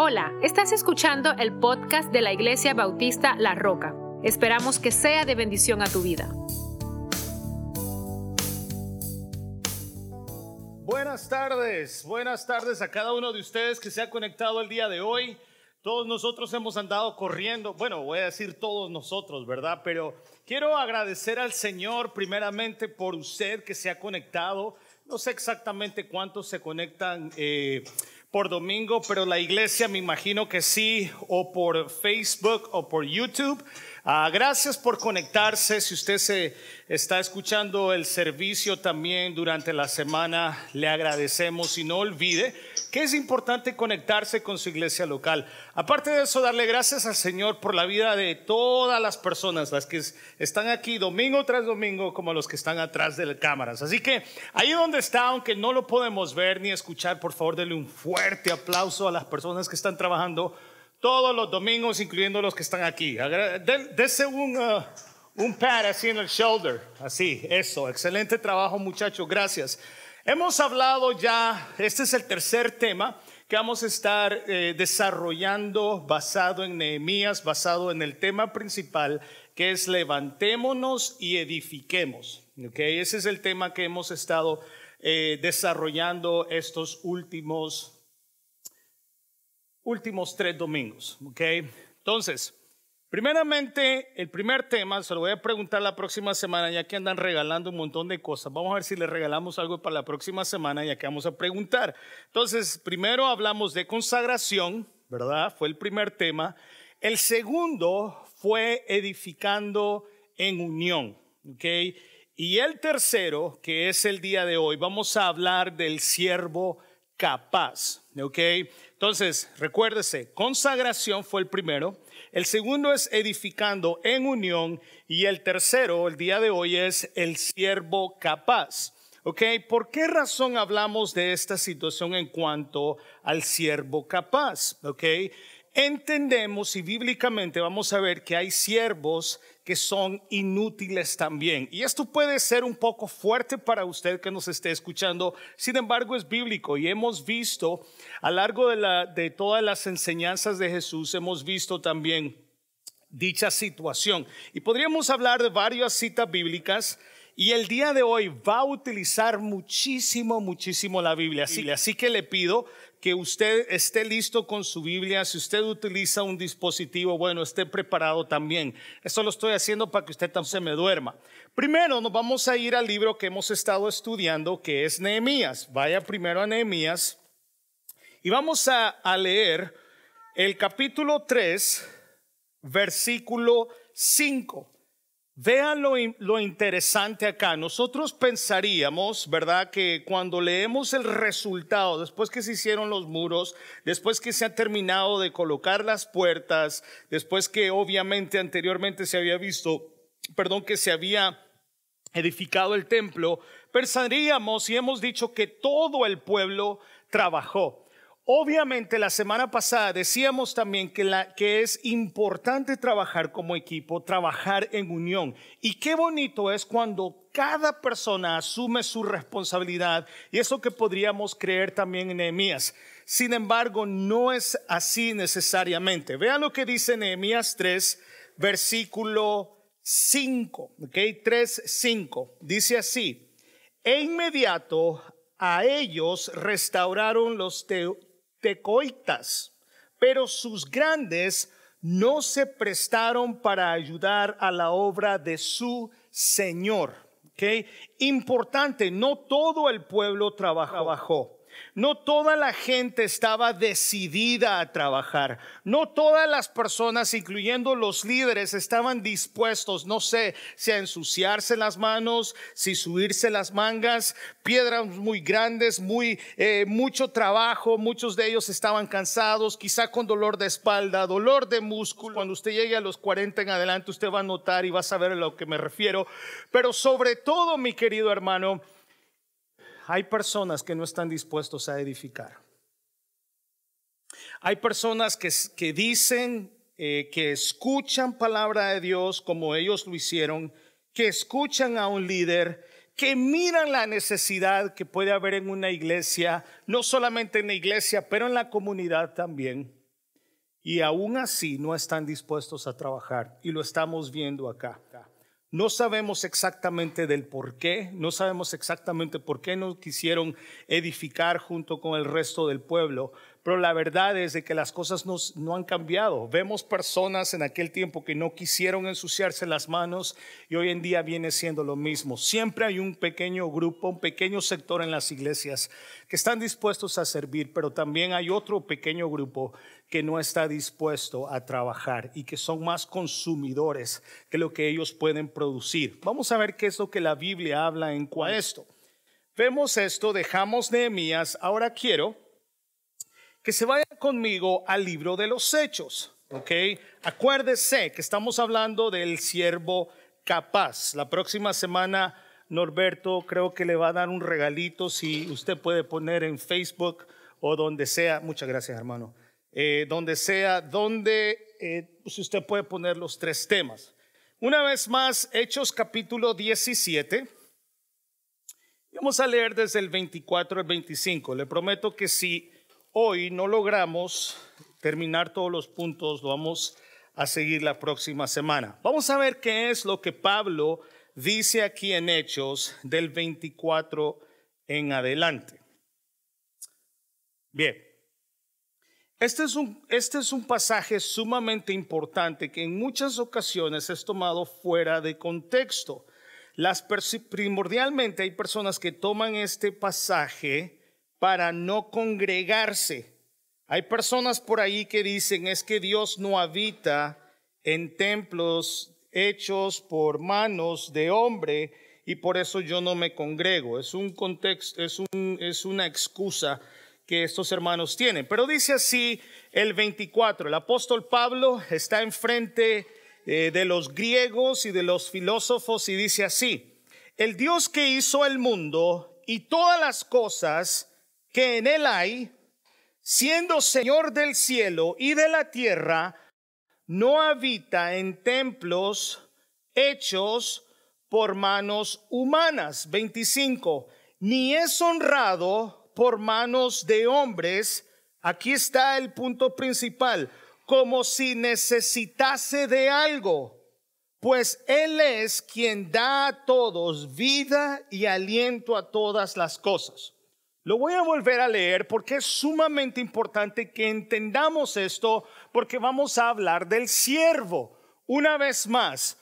Hola, estás escuchando el podcast de la Iglesia Bautista La Roca. Esperamos que sea de bendición a tu vida. Buenas tardes, buenas tardes a cada uno de ustedes que se ha conectado el día de hoy. Todos nosotros hemos andado corriendo, bueno, voy a decir todos nosotros, ¿verdad? Pero quiero agradecer al Señor primeramente por usted que se ha conectado. No sé exactamente cuántos se conectan. Eh, por domingo, pero la iglesia me imagino que sí, o por Facebook o por YouTube. Ah, gracias por conectarse. Si usted se está escuchando el servicio también durante la semana, le agradecemos y no olvide que es importante conectarse con su iglesia local. Aparte de eso, darle gracias al Señor por la vida de todas las personas, las que están aquí domingo tras domingo, como los que están atrás de las cámaras. Así que ahí donde está, aunque no lo podemos ver ni escuchar, por favor, denle un fuerte aplauso a las personas que están trabajando todos los domingos, incluyendo los que están aquí. Dese un, uh, un pad así en el shoulder, así, eso, excelente trabajo muchachos, gracias. Hemos hablado ya, este es el tercer tema que vamos a estar eh, desarrollando basado en Nehemías, basado en el tema principal que es levantémonos y edifiquemos. ¿okay? Ese es el tema que hemos estado eh, desarrollando estos últimos, últimos tres domingos. ¿okay? Entonces, Primeramente, el primer tema, se lo voy a preguntar la próxima semana, ya que andan regalando un montón de cosas. Vamos a ver si le regalamos algo para la próxima semana, ya que vamos a preguntar. Entonces, primero hablamos de consagración, ¿verdad? Fue el primer tema. El segundo fue edificando en unión, ¿ok? Y el tercero, que es el día de hoy, vamos a hablar del siervo capaz, ¿ok? Entonces, recuérdese, consagración fue el primero. El segundo es edificando en unión y el tercero, el día de hoy, es el siervo capaz. ¿Ok? ¿Por qué razón hablamos de esta situación en cuanto al siervo capaz? ¿Ok? Entendemos y bíblicamente vamos a ver que hay siervos que son inútiles también. Y esto puede ser un poco fuerte para usted que nos esté escuchando, sin embargo es bíblico y hemos visto a lo largo de, la, de todas las enseñanzas de Jesús, hemos visto también dicha situación. Y podríamos hablar de varias citas bíblicas. Y el día de hoy va a utilizar muchísimo, muchísimo la Biblia. Así, así que le pido que usted esté listo con su Biblia. Si usted utiliza un dispositivo, bueno, esté preparado también. Esto lo estoy haciendo para que usted también se me duerma. Primero nos vamos a ir al libro que hemos estado estudiando, que es Nehemías. Vaya primero a Nehemías y vamos a, a leer el capítulo 3, versículo 5. Vean lo, interesante acá. Nosotros pensaríamos, ¿verdad?, que cuando leemos el resultado, después que se hicieron los muros, después que se ha terminado de colocar las puertas, después que obviamente anteriormente se había visto, perdón, que se había edificado el templo, pensaríamos y hemos dicho que todo el pueblo trabajó. Obviamente la semana pasada decíamos también que, la, que es importante trabajar como equipo, trabajar en unión. Y qué bonito es cuando cada persona asume su responsabilidad y eso que podríamos creer también en Nehemías. Sin embargo, no es así necesariamente. Vean lo que dice Nehemías 3, versículo 5, ¿ok? 3, 5. Dice así, e inmediato a ellos restauraron los tecoitas, pero sus grandes no se prestaron para ayudar a la obra de su Señor. ¿okay? Importante, no todo el pueblo trabajó. No toda la gente estaba decidida a trabajar. No todas las personas, incluyendo los líderes, estaban dispuestos, no sé, si a ensuciarse las manos, si subirse las mangas, piedras muy grandes, muy, eh, mucho trabajo. Muchos de ellos estaban cansados, quizá con dolor de espalda, dolor de músculo. Cuando usted llegue a los 40 en adelante, usted va a notar y va a saber a lo que me refiero. Pero sobre todo, mi querido hermano, hay personas que no están dispuestos a edificar. Hay personas que, dicen eh, que escuchan palabra de Dios como ellos lo hicieron, que escuchan a un líder, que miran la necesidad que puede haber en una iglesia, no solamente en la iglesia, pero en la comunidad también. y aún así no están dispuestos a trabajar y lo estamos viendo acá. No sabemos exactamente del por qué, no sabemos exactamente por qué no quisieron edificar junto con el resto del pueblo, pero la verdad es de que las cosas no, han cambiado. Vemos personas en aquel tiempo que no quisieron ensuciarse las manos y hoy en día viene siendo lo mismo. Siempre hay un pequeño grupo, un pequeño sector en las iglesias que están dispuestos a servir, pero también hay otro pequeño grupo que no está dispuesto a trabajar y que son más consumidores que lo que ellos pueden producir. Vamos a ver qué es lo que la Biblia habla en cuanto a esto. Vemos esto, dejamos Nehemías, ahora quiero que se vaya conmigo al libro de los hechos. ¿Ok? Acuérdese que estamos hablando del siervo capaz. La próxima semana, Norberto creo que le va a dar un regalito si usted puede poner en Facebook o donde sea. Muchas gracias, hermano. Eh, donde sea, donde eh, pues usted puede poner los tres temas. Una vez más, Hechos capítulo 17. Vamos a leer desde el 24 al 25. Le prometo que si hoy no logramos terminar todos los puntos, lo vamos a seguir la próxima semana. Vamos a ver qué es lo que Pablo dice aquí en Hechos del 24 en adelante. Bien, este es un, este es un pasaje sumamente importante que en muchas ocasiones es tomado fuera de contexto. Las primordialmente hay personas que toman este pasaje para no congregarse. Hay personas por ahí que dicen es que Dios no habita en templos hechos por manos de hombre y por eso yo no me congrego. Es un contexto, es, un, es una excusa que estos hermanos tienen. Pero dice así el 24, el apóstol Pablo está enfrente eh, de los griegos y de los filósofos y dice así, el Dios que hizo el mundo y todas las cosas que en él hay, siendo Señor del cielo y de la tierra, no habita en templos hechos por manos humanas. 25. Ni es honrado por manos de hombres. Aquí está el punto principal. Como si necesitase de algo. Pues Él es quien da a todos vida y aliento a todas las cosas. Lo voy a volver a leer porque es sumamente importante que entendamos esto porque vamos a hablar del siervo. Una vez más,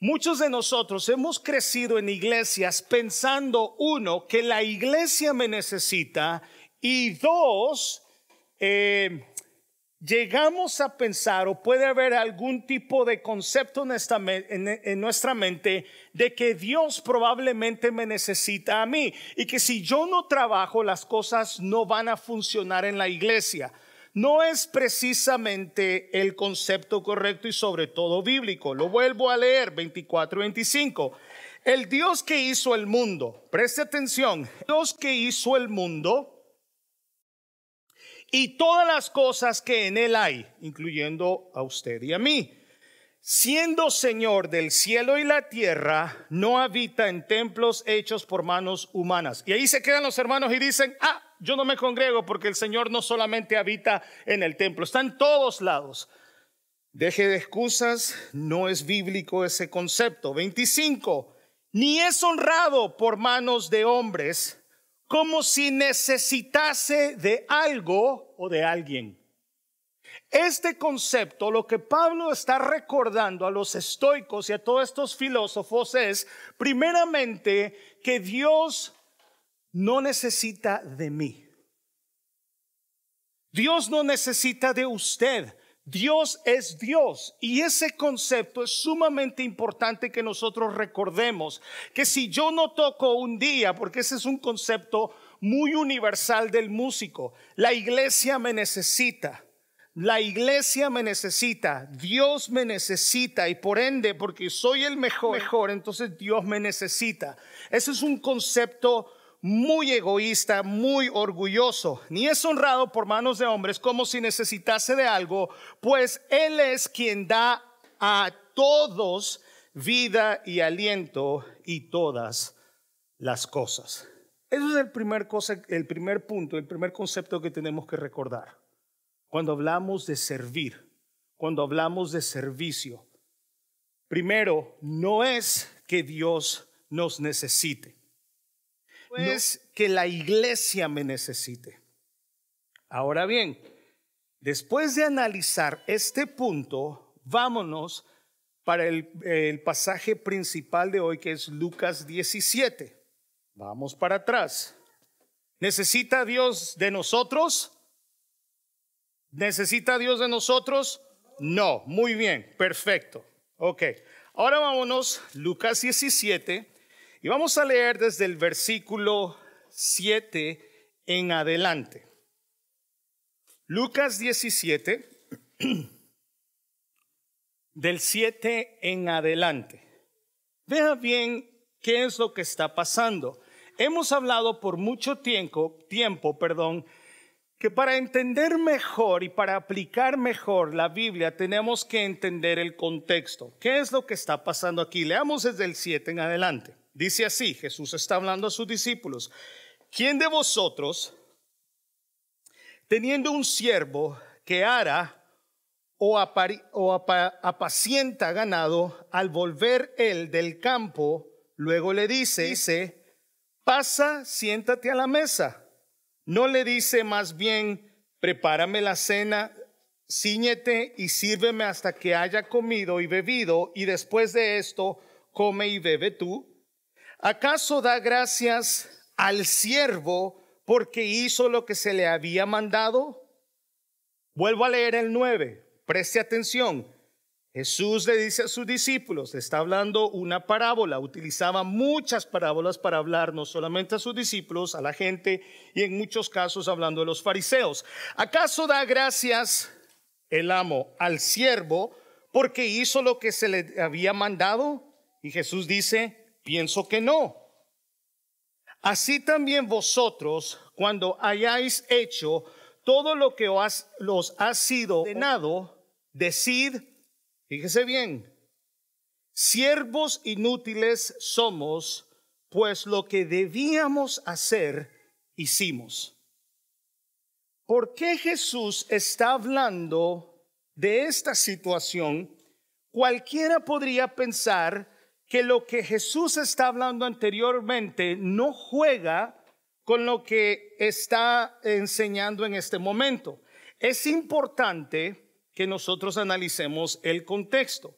muchos de nosotros hemos crecido en iglesias pensando, uno, que la iglesia me necesita y dos, eh, llegamos a pensar o puede haber algún tipo de concepto en, nuestra mente de que Dios probablemente me necesita a mí y que si yo no trabajo las cosas no van a funcionar en la iglesia. No es precisamente el concepto correcto y sobre todo bíblico. Lo vuelvo a leer 24 25. El Dios que hizo el mundo, preste atención, Dios que hizo el mundo y todas las cosas que en él hay, incluyendo a usted y a mí. Siendo Señor del cielo y la tierra, no habita en templos hechos por manos humanas. Y ahí se quedan los hermanos y dicen, ah, yo no me congrego porque el Señor no solamente habita en el templo, está en todos lados. Deje de excusas, no es bíblico ese concepto. 25, ni es honrado por manos de hombres, como si necesitase de algo o de alguien. Este concepto, lo que Pablo está recordando a los estoicos y a todos estos filósofos es, primeramente, que Dios no necesita de mí. Dios no necesita de usted. Dios es Dios y ese concepto es sumamente importante que nosotros recordemos, que si yo no toco un día, porque ese es un concepto muy universal del músico, la iglesia me necesita. La iglesia me necesita, Dios me necesita y por ende, porque soy el mejor, mejor, entonces Dios me necesita. Ese es un concepto muy egoísta, muy orgulloso, ni es honrado por manos de hombres como si necesitase de algo, pues Él es quien da a todos vida y aliento y todas las cosas. Ese es el primer, cosa, el primer punto, el primer concepto que tenemos que recordar. cuando hablamos de servir, cuando hablamos de servicio. Primero, no es que Dios nos necesite, es que la iglesia me necesite. Ahora bien, después de analizar este punto, vámonos para el, el, pasaje principal de hoy, que es Lucas 17. Vamos para atrás. ¿Necesita Dios de nosotros? ¿Necesita Dios de nosotros? No. Muy bien, perfecto. Ok. Ahora vámonos, Lucas 17, y vamos a leer desde el versículo 7 en adelante. Lucas 17, del 7 en adelante. Vea bien qué es lo que está pasando. Hemos hablado por mucho tiempo, tiempo, perdón, que para entender mejor y para aplicar mejor la Biblia tenemos que entender el contexto. ¿Qué es lo que está pasando aquí? Leamos desde el 7 en adelante. Dice así, Jesús está hablando a sus discípulos. ¿Quién de vosotros, teniendo un siervo que ara o, o apacienta ganado, al volver él del campo, luego le dice, dice, pasa, siéntate a la mesa? No le dice más bien, prepárame la cena, ciñete y sírveme hasta que haya comido y bebido, y después de esto come y bebe tú. ¿Acaso da gracias al siervo porque hizo lo que se le había mandado? Vuelvo a leer el 9, preste atención. Jesús le dice a sus discípulos, está hablando una parábola, utilizaba muchas parábolas para hablar no solamente a sus discípulos, a la gente y en muchos casos hablando de los fariseos. ¿Acaso da gracias el amo al siervo porque hizo lo que se le había mandado? Y Jesús dice, pienso que no. Así también vosotros, cuando hayáis hecho todo lo que os, ha sido ordenado, decid, Fíjese bien, siervos inútiles somos, pues lo que debíamos hacer, hicimos. ¿Por qué Jesús está hablando de esta situación? Cualquiera podría pensar que lo que Jesús está hablando anteriormente no juega con lo que está enseñando en este momento. Es importante que nosotros analicemos el contexto.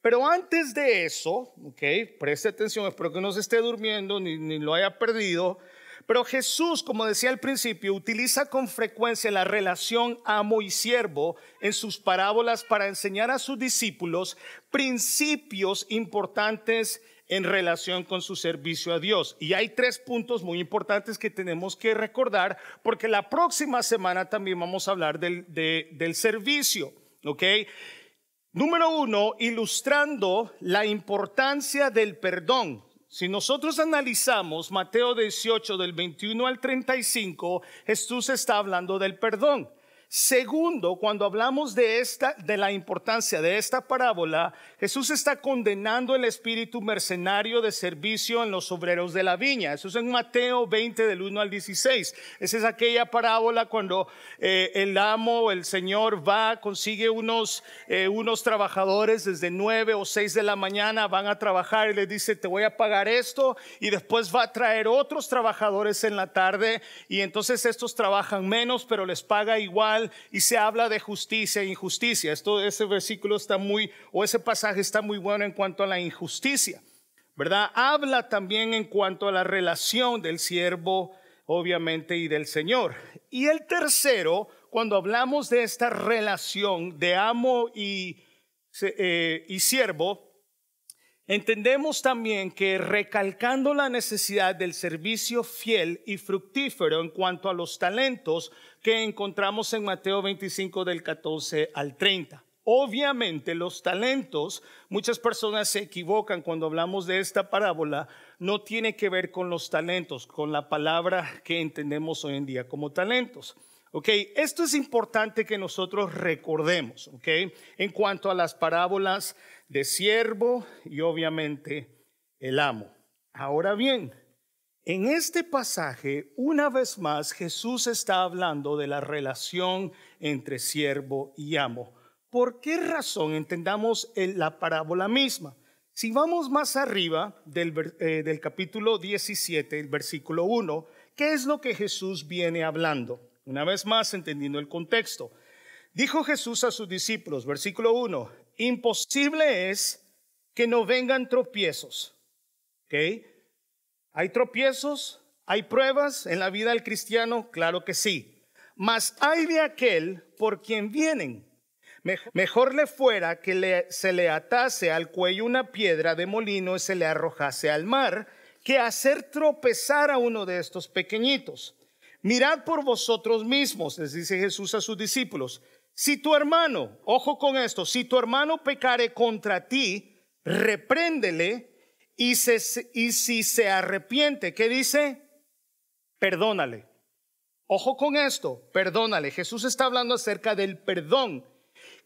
Pero antes de eso, ok, preste atención, espero que no se esté durmiendo ni, ni lo haya perdido. Pero Jesús, como decía al principio, utiliza con frecuencia la relación amo y siervo en sus parábolas para enseñar a sus discípulos principios importantes en relación con su servicio a Dios. Y hay tres puntos muy importantes que tenemos que recordar porque la próxima semana también vamos a hablar del, del servicio. Número uno, ilustrando la importancia del perdón. Si nosotros analizamos Mateo 18 del 21 al 35, Jesús está hablando del perdón. Segundo, cuando hablamos de esta de la importancia de esta parábola, Jesús está condenando el espíritu mercenario de servicio en los obreros de la viña. Eso es en Mateo 20 del 1 al 16. Esa es aquella parábola cuando eh, el amo, el Señor va, consigue unos eh, unos trabajadores desde 9 o 6 de la mañana, van a trabajar y les dice, "Te voy a pagar esto" y después va a traer otros trabajadores en la tarde y entonces estos trabajan menos, pero les paga igual y se habla de justicia e injusticia. Esto, ese versículo está muy, o ese pasaje está muy bueno en cuanto a la injusticia, ¿verdad? Habla también en cuanto a la relación del siervo, obviamente, y del Señor. Y el tercero, cuando hablamos de esta relación de amo y, eh, y siervo, Entendemos también que recalcando la necesidad del servicio fiel y fructífero en cuanto a los talentos que encontramos en Mateo 25 del 14 al 30. Obviamente los talentos, muchas personas se equivocan cuando hablamos de esta parábola, no tiene que ver con los talentos, con la palabra que entendemos hoy en día como talentos. Ok, esto es importante que nosotros recordemos, ok, en cuanto a las parábolas de siervo y obviamente el amo. Ahora bien, En este pasaje, una vez más, Jesús está hablando de la relación entre siervo y amo. ¿Por qué razón entendamos la parábola misma? Si vamos más arriba del, eh, del capítulo 17, el versículo 1, ¿qué es lo que Jesús viene hablando? Una vez más, entendiendo el contexto. Dijo Jesús a sus discípulos, versículo 1, imposible es que no vengan tropiezos. ¿Ok? ¿Hay tropiezos? ¿Hay pruebas en la vida del cristiano? Claro que sí. Mas hay de aquel por quien vienen. Mejor le fuera que se le atase al cuello una piedra de molino y se le arrojase al mar, que hacer tropezar a uno de estos pequeñitos. Mirad por vosotros mismos, les dice Jesús a sus discípulos, si tu hermano, ojo con esto, si tu hermano pecare contra ti, repréndele y, y si se arrepiente, ¿qué dice? Perdónale. Ojo con esto, perdónale. Jesús está hablando acerca del perdón.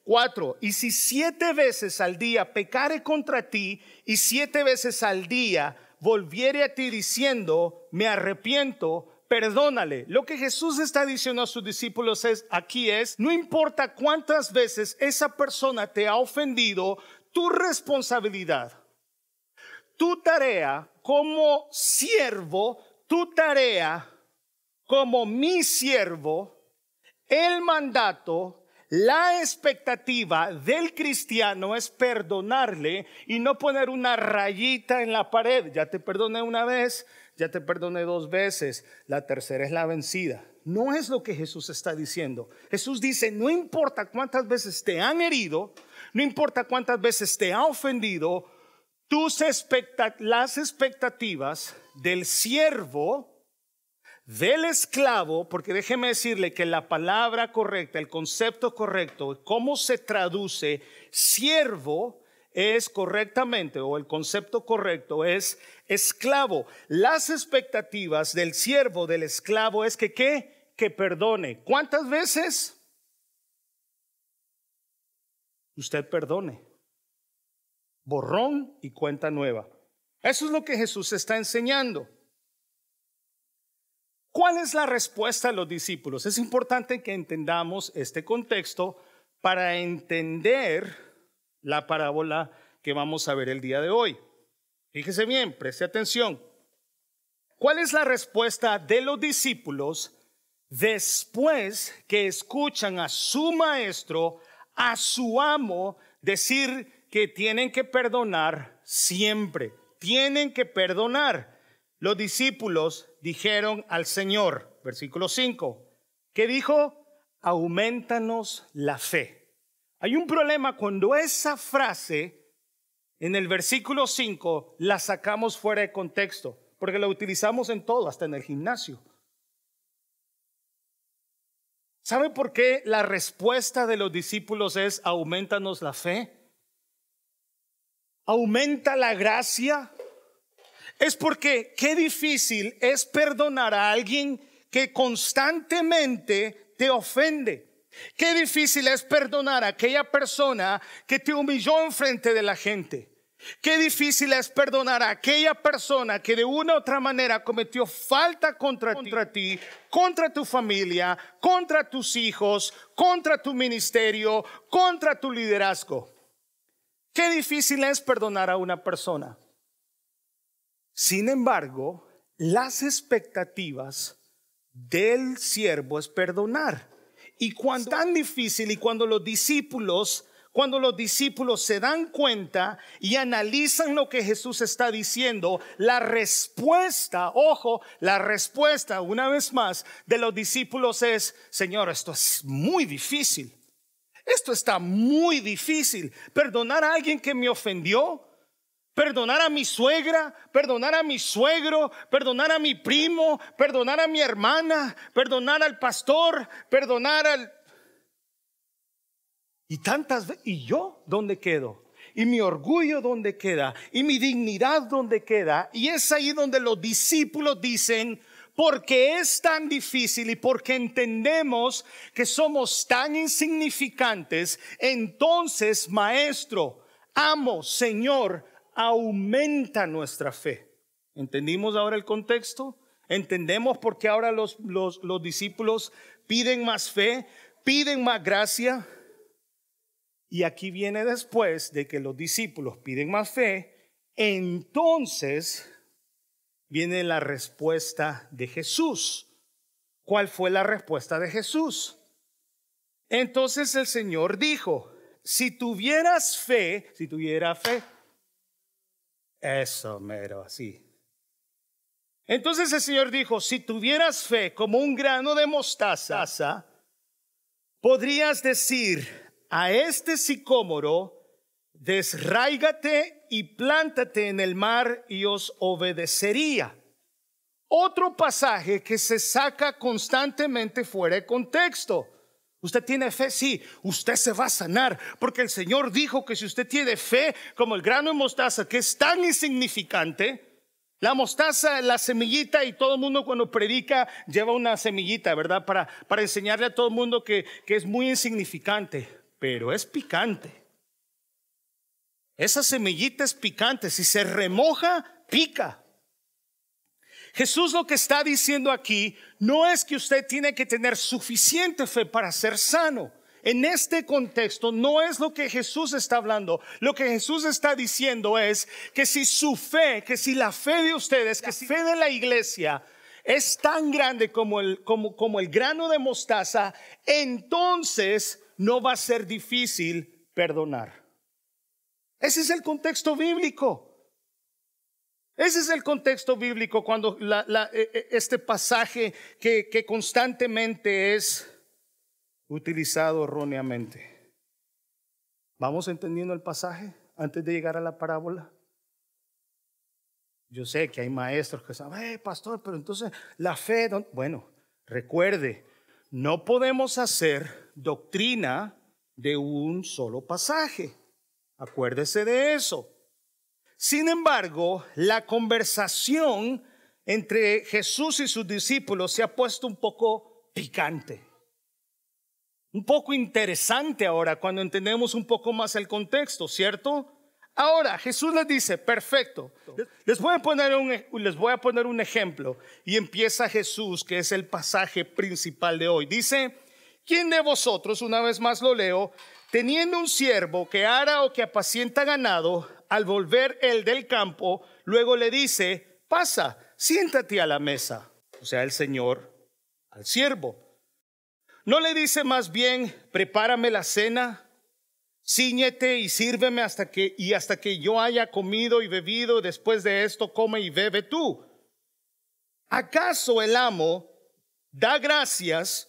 Cuatro, y si siete veces al día pecare contra ti y siete veces al día volviere a ti diciendo, me arrepiento, perdónale. Lo que Jesús está diciendo a sus discípulos es, aquí es, no importa cuántas veces esa persona te ha ofendido, tu responsabilidad, tu tarea como siervo, tu tarea como mi siervo, el mandato, la expectativa del cristiano es perdonarle y no poner una rayita en la pared. Ya te perdoné una vez, ya te perdoné dos veces, la tercera es la vencida. No es lo que Jesús está diciendo. Jesús dice, no importa cuántas veces te han herido, no importa cuántas veces te ha ofendido, tus las expectativas del siervo, del esclavo, porque déjeme decirle que la palabra correcta, el concepto correcto, cómo se traduce siervo, es correctamente, o el concepto correcto es esclavo. Las expectativas del siervo, del esclavo, es que qué? Que perdone. ¿Cuántas veces? Usted perdone. Borrón y cuenta nueva. Eso es lo que Jesús está enseñando. ¿Cuál es la respuesta de los discípulos? Es importante que entendamos este contexto para entender la parábola que vamos a ver el día de hoy. Fíjese bien, preste atención. ¿Cuál es la respuesta de los discípulos después que escuchan a su maestro, a su amo, decir que tienen que perdonar siempre? Tienen que perdonar. Los discípulos dijeron al Señor, versículo 5, que dijo, aumentanos la fe. Hay un problema cuando esa frase en el versículo 5 la sacamos fuera de contexto, porque la utilizamos en todo, hasta en el gimnasio. ¿Sabe por qué la respuesta de los discípulos es aumentanos la fe? Aumenta la gracia. Es porque qué difícil es perdonar a alguien que constantemente te ofende. Qué difícil es perdonar a aquella persona que te humilló en frente de la gente. Qué difícil es perdonar a aquella persona que de una u otra manera cometió falta contra, contra, ti, contra tu familia, contra tus hijos, contra tu ministerio, contra tu liderazgo. Qué difícil es perdonar a una persona. Sin embargo, las expectativas del siervo es perdonar. Y cuando tan difícil y cuando los discípulos cuando los discípulos se dan cuenta y analizan lo que Jesús está diciendo, la respuesta, ojo, la respuesta una vez más de los discípulos es, Señor, esto es muy difícil. Esto está muy difícil. Perdonar a alguien que me ofendió, perdonar a mi suegra, perdonar a mi suegro, perdonar a mi primo, perdonar a mi hermana, perdonar al pastor, perdonar al y tantas veces, ¿y yo dónde quedo? ¿Y mi orgullo dónde queda? ¿Y mi dignidad dónde queda? Y es ahí donde los discípulos dicen, porque es tan difícil y porque entendemos que somos tan insignificantes, entonces, maestro, amo, Señor, aumenta nuestra fe. ¿Entendimos ahora el contexto? Entendemos por qué ahora los, los, discípulos piden más fe, piden más gracia. Y aquí viene después de que los discípulos piden más fe, entonces viene la respuesta de Jesús. ¿Cuál fue la respuesta de Jesús? Entonces el Señor dijo, si tuvieras fe, si tuviera fe, eso mero, así. Entonces el Señor dijo, si tuvieras fe como un grano de mostaza, podrías decir a este sicómoro, desráigate y plántate en el mar y os obedecería. Otro pasaje que se saca constantemente fuera de contexto. Usted tiene fe, sí, usted se va a sanar, porque el Señor dijo que si usted tiene fe como el grano de mostaza, que es tan insignificante, la mostaza, la semillita, y todo el mundo cuando predica lleva una semillita, ¿verdad? Para, para enseñarle a todo el mundo que, que es muy insignificante, pero es picante. Esa semillita es picante, si se remoja, pica. Jesús lo que está diciendo aquí no es que usted tiene que tener suficiente fe para ser sano. En este contexto no es lo que Jesús está hablando. Lo que Jesús está diciendo es que si su fe, que si la fe de ustedes, que si la fe de la iglesia es tan grande como el, como, como el grano de mostaza, entonces no va a ser difícil perdonar. Ese es el contexto bíblico. Ese es el contexto bíblico cuando e, e, este pasaje que, constantemente es utilizado erróneamente. ¿Vamos entendiendo el pasaje antes de llegar a la parábola? Yo sé que hay maestros que saben, eh, pastor, pero entonces la fe, bueno, recuerde, no podemos hacer doctrina de un solo pasaje. Acuérdese de eso. Sin embargo, la conversación entre Jesús y sus discípulos se ha puesto un poco picante. Un poco interesante ahora cuando entendemos un poco más el contexto, ¿cierto? Ahora Jesús les dice, perfecto, les voy, a poner un, les voy a poner un ejemplo. Y empieza Jesús, que es el pasaje principal de hoy. Dice, ¿quién de vosotros, una vez más lo leo, teniendo un siervo que ara o que apacienta ganado, al volver el del campo, luego le dice, pasa, siéntate a la mesa. O sea, el Señor al siervo. No le dice más bien, prepárame la cena, ciñete y sírveme hasta que, y hasta que yo haya comido y bebido, después de esto come y bebe tú. ¿Acaso el amo da gracias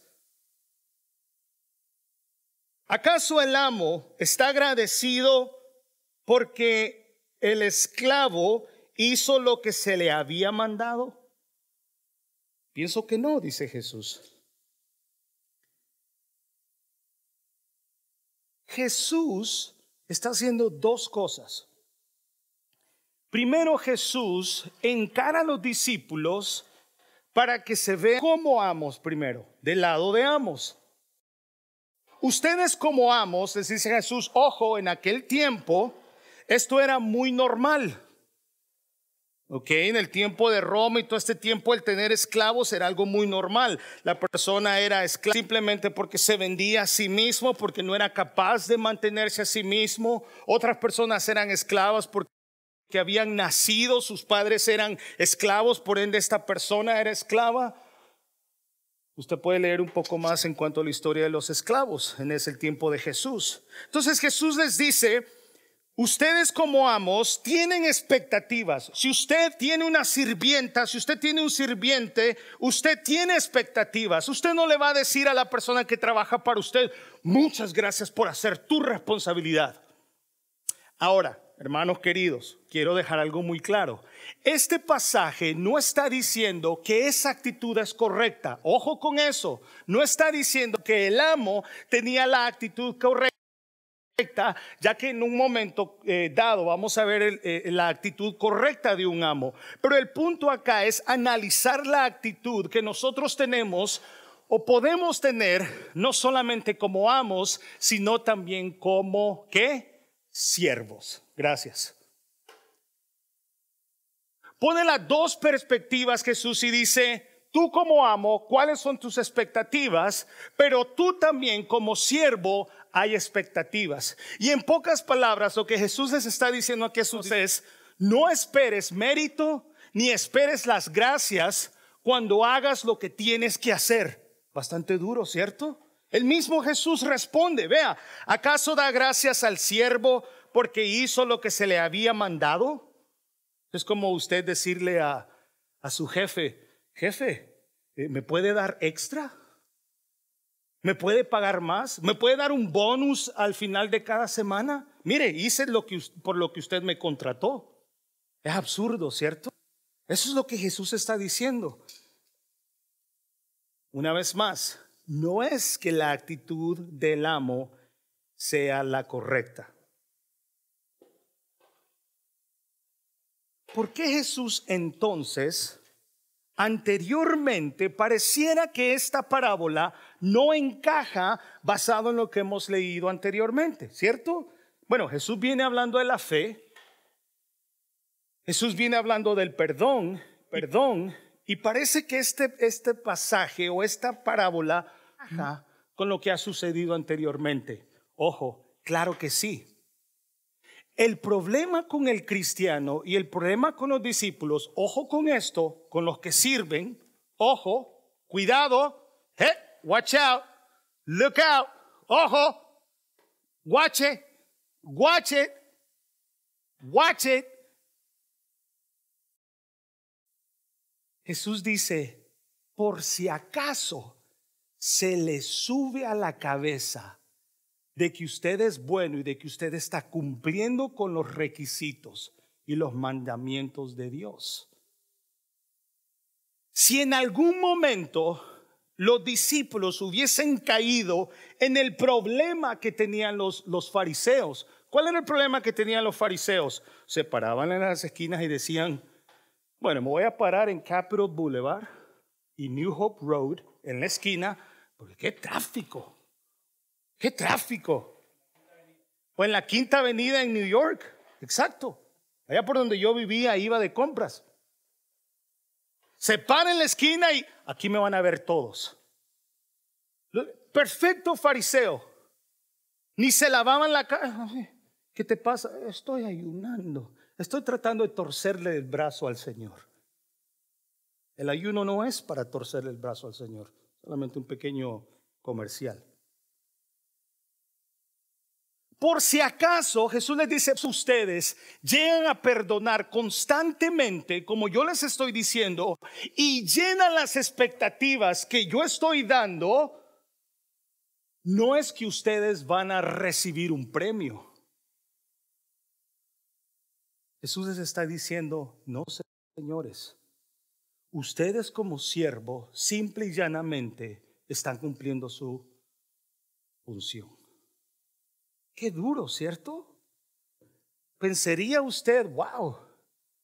¿Acaso el amo está agradecido porque el esclavo hizo lo que se le había mandado? Pienso que no, dice Jesús. Jesús está haciendo dos cosas. Primero Jesús encara a los discípulos para que se vea como amos primero, del lado de amos. Ustedes como amos, les dice Jesús, ojo, en aquel tiempo esto era muy normal. Ok, en el tiempo de Roma y todo este tiempo el tener esclavos era algo muy normal. La persona era esclava simplemente porque se vendía a sí mismo, porque no era capaz de mantenerse a sí mismo. Otras personas eran esclavas porque habían nacido, sus padres eran esclavos, por ende esta persona era esclava. Usted puede leer un poco más en cuanto a la historia de los esclavos en ese tiempo de Jesús. Entonces Jesús les dice, ustedes como amos tienen expectativas. Si usted tiene una sirvienta, si usted tiene un sirviente, usted tiene expectativas. Usted no le va a decir a la persona que trabaja para usted, muchas gracias por hacer tu responsabilidad. Ahora, hermanos queridos, quiero dejar algo muy claro. Este pasaje no está diciendo que esa actitud es correcta. Ojo con eso. No está diciendo que el amo tenía la actitud correcta ya que en un momento eh, dado vamos a ver eh, la actitud correcta de un amo. Pero el punto acá es analizar la actitud que nosotros tenemos o podemos tener no solamente como amos, sino también como ¿qué? Siervos. Gracias. pone las dos perspectivas Jesús y dice, tú como amo, ¿cuáles son tus expectativas? Pero tú también como siervo hay expectativas. Y en pocas palabras, lo que Jesús les está diciendo a Jesús es, no esperes mérito ni esperes las gracias cuando hagas lo que tienes que hacer. Bastante duro, ¿cierto? El mismo Jesús responde, vea, ¿acaso da gracias al siervo porque hizo lo que se le había mandado? Es como usted decirle a, a su jefe, jefe, eh, ¿me puede dar extra? ¿Me puede pagar más? ¿Me puede dar un bonus al final de cada semana? Mire, hice lo que, por lo que usted me contrató. Es absurdo, ¿cierto? Eso es lo que Jesús está diciendo. Una vez más, no es que la actitud del amo sea la correcta. ¿Por qué Jesús entonces, anteriormente, pareciera que esta parábola no encaja basado en lo que hemos leído anteriormente, ¿cierto? Bueno, Jesús viene hablando de la fe, Jesús viene hablando del perdón, perdón, y parece que este, este pasaje o esta parábola con lo que ha sucedido anteriormente. Ojo, claro que sí. El problema con el cristiano y el problema con los discípulos, ojo con esto, con los que sirven, ojo, cuidado, hey, watch out, look out, ojo, watch it, watch it, watch it. Jesús dice, por si acaso se le sube a la cabeza de que usted es bueno y de que usted está cumpliendo con los requisitos y los mandamientos de Dios. Si en algún momento los discípulos hubiesen caído en el problema que tenían los, los fariseos, ¿cuál era el problema que tenían los fariseos? Se paraban en las esquinas y decían, bueno, me voy a parar en Capitol Boulevard y New Hope Road, en la esquina, porque qué tráfico, qué tráfico. O en la Quinta Avenida en New York, exacto. Allá por donde yo vivía iba de compras. Se para en la esquina y aquí me van a ver todos. Perfecto fariseo. Ni se lavaban la cara. ¿Qué te pasa? Estoy ayunando. Estoy tratando de torcerle el brazo al Señor. El ayuno no es para torcerle el brazo al Señor, solamente un pequeño comercial. Por si acaso Jesús les dice a ustedes, llegan a perdonar constantemente, como yo les estoy diciendo, y llenan las expectativas que yo estoy dando, no es que ustedes van a recibir un premio. Jesús les está diciendo, no señores, ustedes como siervo, simple y llanamente, están cumpliendo su función. Qué duro, ¿cierto? Pensaría usted, wow,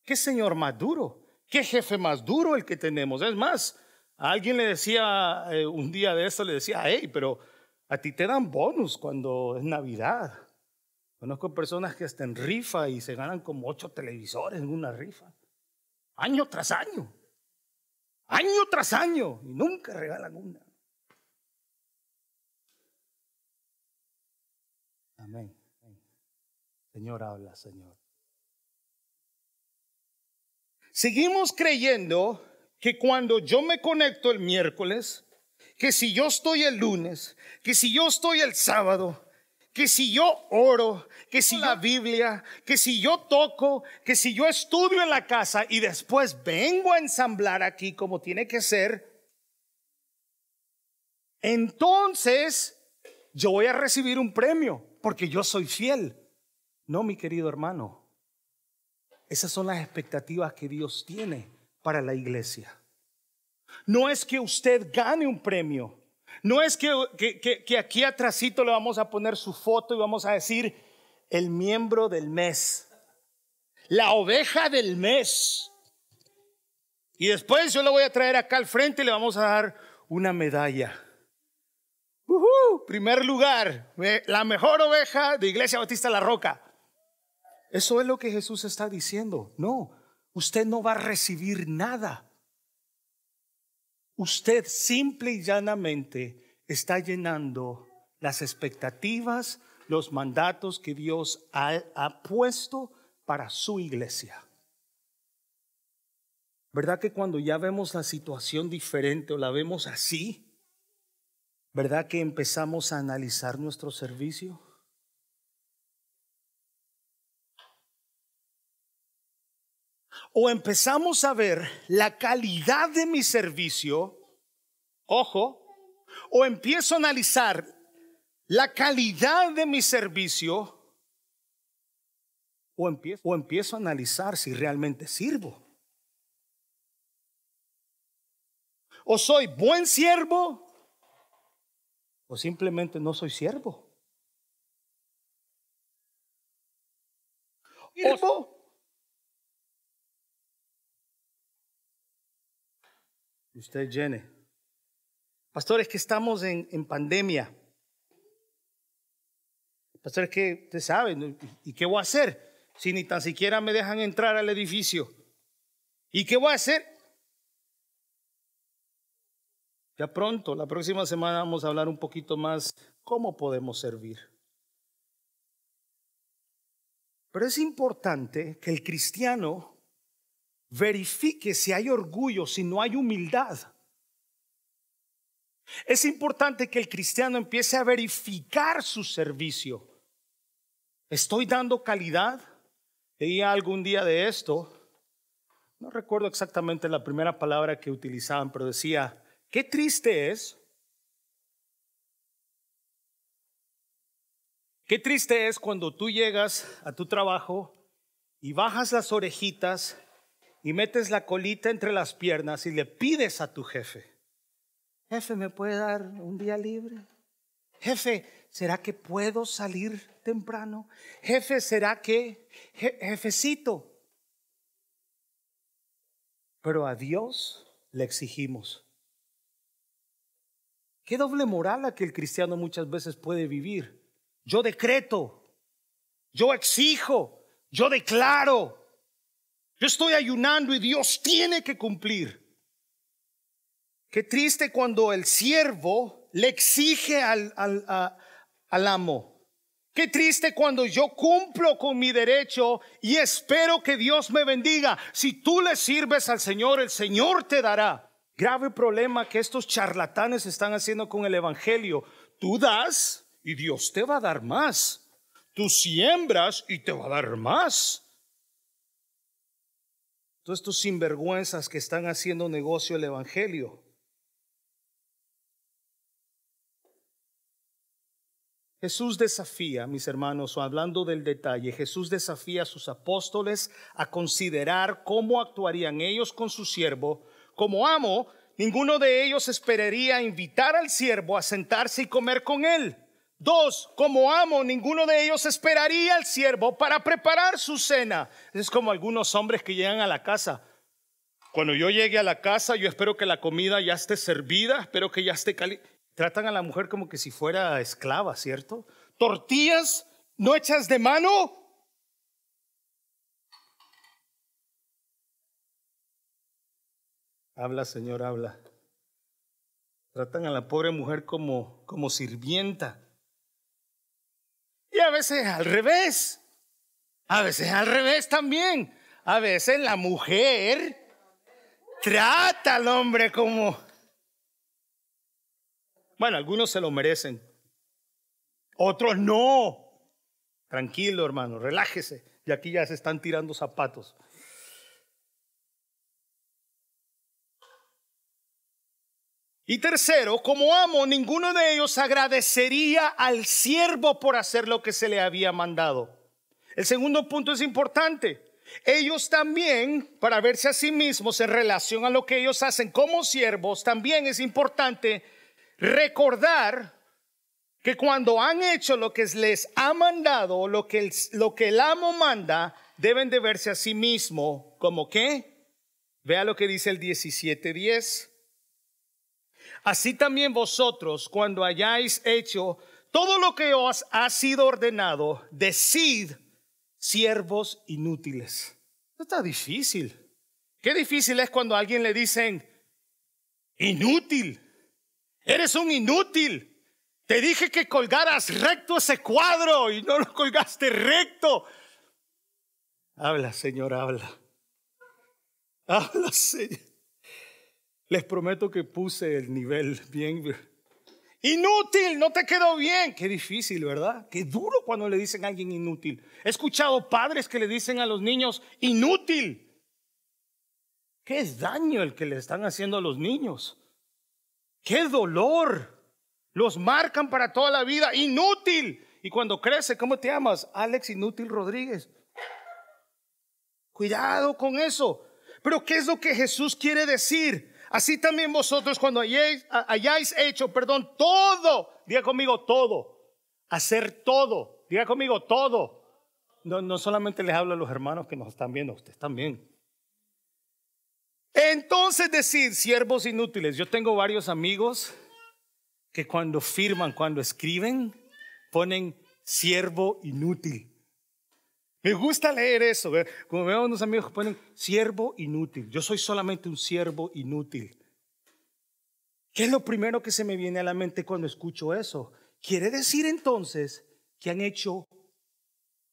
qué señor más duro, qué jefe más duro el que tenemos. Es más, a alguien le decía eh, un día de eso, le decía, hey, pero a ti te dan bonus cuando es Navidad. Conozco personas que están en rifa y se ganan como ocho televisores en una rifa. Año tras año. Año tras año. Y nunca regalan una. Amén. Señor, habla, Señor. Seguimos creyendo que cuando yo me conecto el miércoles, que si yo estoy el lunes, que si yo estoy el sábado, que si yo oro, que si la Biblia, que si yo toco, que si yo estudio en la casa y después vengo a ensamblar aquí como tiene que ser, entonces yo voy a recibir un premio porque yo soy fiel. No, mi querido hermano. Esas son las expectativas que Dios tiene para la iglesia. No es que usted gane un premio. No es que, que, aquí atrásito le vamos a poner su foto y vamos a decir el miembro del mes, la oveja del mes. Y después yo lo voy a traer acá al frente y le vamos a dar una medalla. Primer lugar, la mejor oveja de Iglesia Bautista La Roca. Eso es lo que Jesús está diciendo. No, usted no va a recibir nada. Usted simple y llanamente está llenando las expectativas, los mandatos que Dios ha, ha puesto para su iglesia. ¿Verdad que cuando ya vemos la situación diferente o la vemos así, ¿verdad que empezamos a analizar nuestro servicio? O empezamos a ver la calidad de mi servicio, ojo, o empiezo a analizar la calidad de mi servicio, o empiezo, a analizar si realmente sirvo. O soy buen siervo o simplemente no soy siervo. ¿Siervo? Usted llene. Pastor, es que estamos en, en pandemia. Pastor, es que usted sabe, ¿y qué voy a hacer si ni tan siquiera me dejan entrar al edificio? ¿Y qué voy a hacer? Ya pronto, la próxima semana vamos a hablar un poquito más cómo podemos servir. Pero es importante que el cristiano verifique si hay orgullo, si no hay humildad. Es importante que el cristiano empiece a verificar su servicio. ¿Estoy dando calidad? Leía algún día de esto. No recuerdo exactamente la primera palabra que utilizaban, pero decía, Qué triste es. Qué triste es cuando tú llegas a tu trabajo y bajas las orejitas y metes la colita entre las piernas y le pides a tu jefe, jefe, ¿me puede dar un día libre? Jefe, ¿será que puedo salir temprano? Jefe, ¿será que, jefecito? Pero a Dios le exigimos. Qué doble moral la que el cristiano muchas veces puede vivir. Yo decreto, yo exijo, yo declaro. Yo estoy ayunando y Dios tiene que cumplir. Qué triste cuando el siervo le exige al, al amo. Qué triste cuando yo cumplo con mi derecho y espero que Dios me bendiga. Si tú le sirves al Señor, el Señor te dará grave problema que estos charlatanes están haciendo con el Evangelio. Tú das y Dios te va a dar más. Tú siembras y te va a dar más. Todos estos sinvergüenzas que están haciendo negocio el Evangelio. Jesús desafía, mis hermanos, hablando del detalle, Jesús desafía a sus apóstoles a considerar cómo actuarían ellos con su siervo como amo, ninguno de ellos esperaría invitar al siervo a sentarse y comer con él. Dos, como amo, ninguno de ellos esperaría al siervo para preparar su cena. Es como algunos hombres que llegan a la casa. Cuando yo llegue a la casa, yo espero que la comida ya esté servida, espero que ya esté caliente. Tratan a la mujer como que si fuera esclava, ¿cierto? Tortillas no hechas de mano, Habla, Señor, habla. Tratan a la pobre mujer como, como sirvienta. Y a veces al revés. A veces al revés también. A veces la mujer trata al hombre como... Bueno, algunos se lo merecen. Otros no. Tranquilo, hermano, relájese. Y aquí ya se están tirando zapatos. Y tercero, como amo, ninguno de ellos agradecería al siervo por hacer lo que se le había mandado. El segundo punto es importante. Ellos también, para verse a sí mismos en relación a lo que ellos hacen como siervos, también es importante recordar que cuando han hecho lo que les ha mandado, lo que el, lo que el amo manda, deben de verse a sí mismo como qué. Vea lo que dice el 17:10. Así también vosotros, cuando hayáis hecho todo lo que os ha sido ordenado, decid siervos inútiles. está difícil. Qué difícil es cuando a alguien le dicen, inútil, eres un inútil. Te dije que colgaras recto ese cuadro y no lo colgaste recto. Habla, Señor, habla. Habla, Señor. Les prometo que puse el nivel bien. Inútil, no te quedó bien. Qué difícil, ¿verdad? Qué duro cuando le dicen a alguien inútil. He escuchado padres que le dicen a los niños inútil. Qué daño el que le están haciendo a los niños. Qué dolor. Los marcan para toda la vida. Inútil. Y cuando crece, ¿cómo te llamas? Alex Inútil Rodríguez. Cuidado con eso. Pero ¿qué es lo que Jesús quiere decir? Así también vosotros cuando hayáis, hecho, perdón, todo, diga conmigo todo, hacer todo, diga conmigo todo. No, no solamente les hablo a los hermanos que nos están viendo, ustedes también. Entonces decir, siervos inútiles, yo tengo varios amigos que cuando firman, cuando escriben, ponen siervo inútil. Me gusta leer eso. Como veo unos amigos que ponen siervo inútil. Yo soy solamente un siervo inútil. ¿Qué es lo primero que se me viene a la mente cuando escucho eso? Quiere decir entonces que han hecho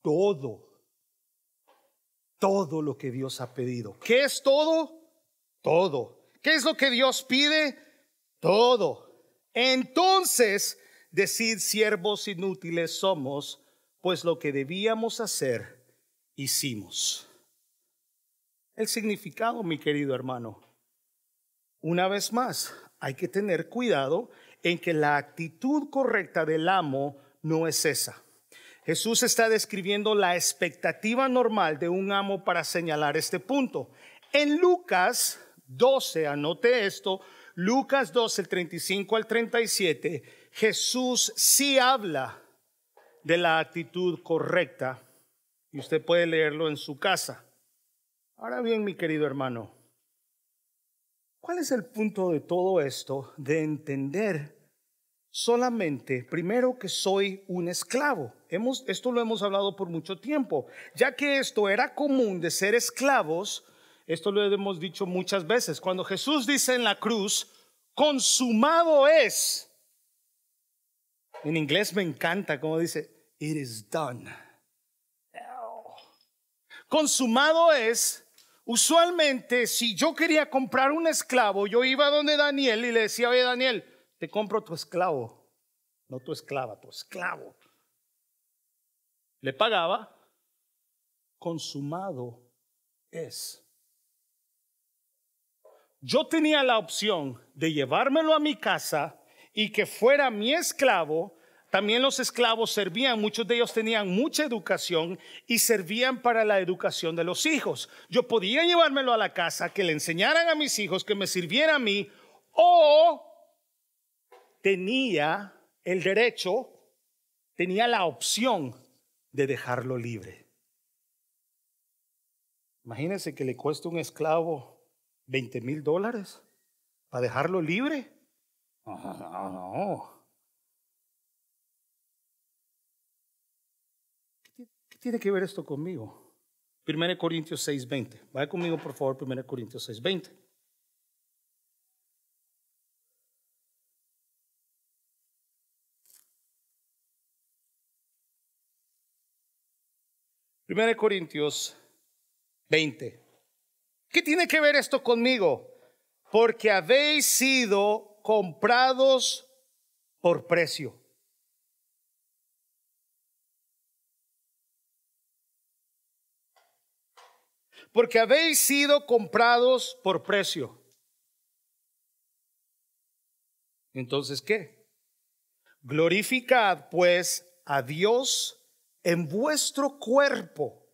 todo. Todo lo que Dios ha pedido. ¿Qué es todo? Todo. ¿Qué es lo que Dios pide? Todo. Entonces, decir siervos inútiles somos, pues lo que debíamos hacer hicimos. El significado, mi querido hermano. Una vez más, hay que tener cuidado en que la actitud correcta del amo no es esa. Jesús está describiendo la expectativa normal de un amo para señalar este punto. En Lucas 12, anote esto, Lucas 12, el 35 al 37, Jesús sí habla de la actitud correcta y usted puede leerlo en su casa. Ahora bien, mi querido hermano, ¿cuál es el punto de todo esto de entender solamente, primero, que soy un esclavo? Hemos, esto lo hemos hablado por mucho tiempo, ya que esto era común de ser esclavos, esto lo hemos dicho muchas veces, cuando Jesús dice en la cruz, consumado es. En inglés me encanta como dice, it is done Consumado es, usualmente, si yo quería comprar un esclavo, yo iba donde Daniel y le decía, oye Daniel, te compro tu esclavo, no tu esclava, tu esclavo. Le pagaba, consumado es. Yo tenía la opción de llevármelo a mi casa y que fuera mi esclavo también los esclavos servían, muchos de ellos tenían mucha educación y servían para la educación de los hijos. Yo podía llevármelo a la casa, que le enseñaran a mis hijos, que me sirviera a mí, o tenía el derecho, tenía la opción de dejarlo libre. Imagínense que le cuesta un esclavo 20 mil dólares para dejarlo libre. No, no. Tiene que ver esto conmigo? 1 Corintios 6:20. Vaya conmigo, por favor, 1 Corintios 6:20. Primera Corintios 20. ¿Qué tiene que ver esto conmigo? Porque habéis sido comprados por precio. Porque habéis sido comprados por precio. Entonces, ¿qué? Glorificad pues a Dios en vuestro cuerpo.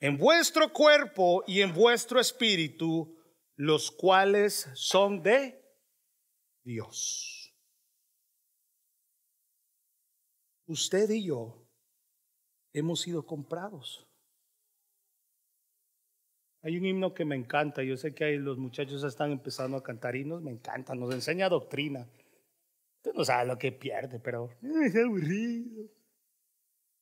En vuestro cuerpo y en vuestro espíritu, los cuales son de Dios. Usted y yo hemos sido comprados. Hay un himno que me encanta, yo sé que los muchachos están empezando a cantar himnos, me encanta, nos enseña doctrina. Usted no sabe lo que pierde, pero es aburrido.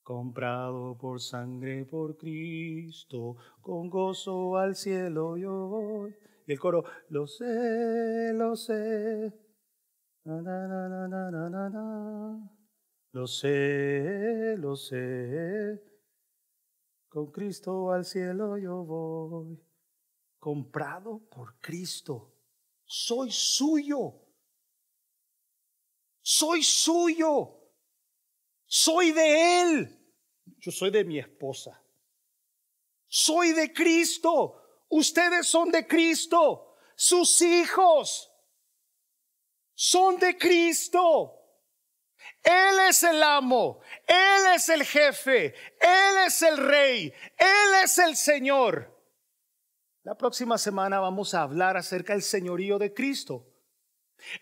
comprado por sangre por Cristo, con gozo al cielo yo voy. Y el coro, lo sé, lo sé. Lo sé, lo sé. Con Cristo al cielo yo voy. Comprado por Cristo. Soy suyo. Soy suyo. Soy de Él. Yo soy de mi esposa. Soy de Cristo. Ustedes son de Cristo. Sus hijos son de Cristo. Él es el amo, Él es el jefe, Él es el rey, Él es el Señor. La próxima semana vamos a hablar acerca del señorío de Cristo.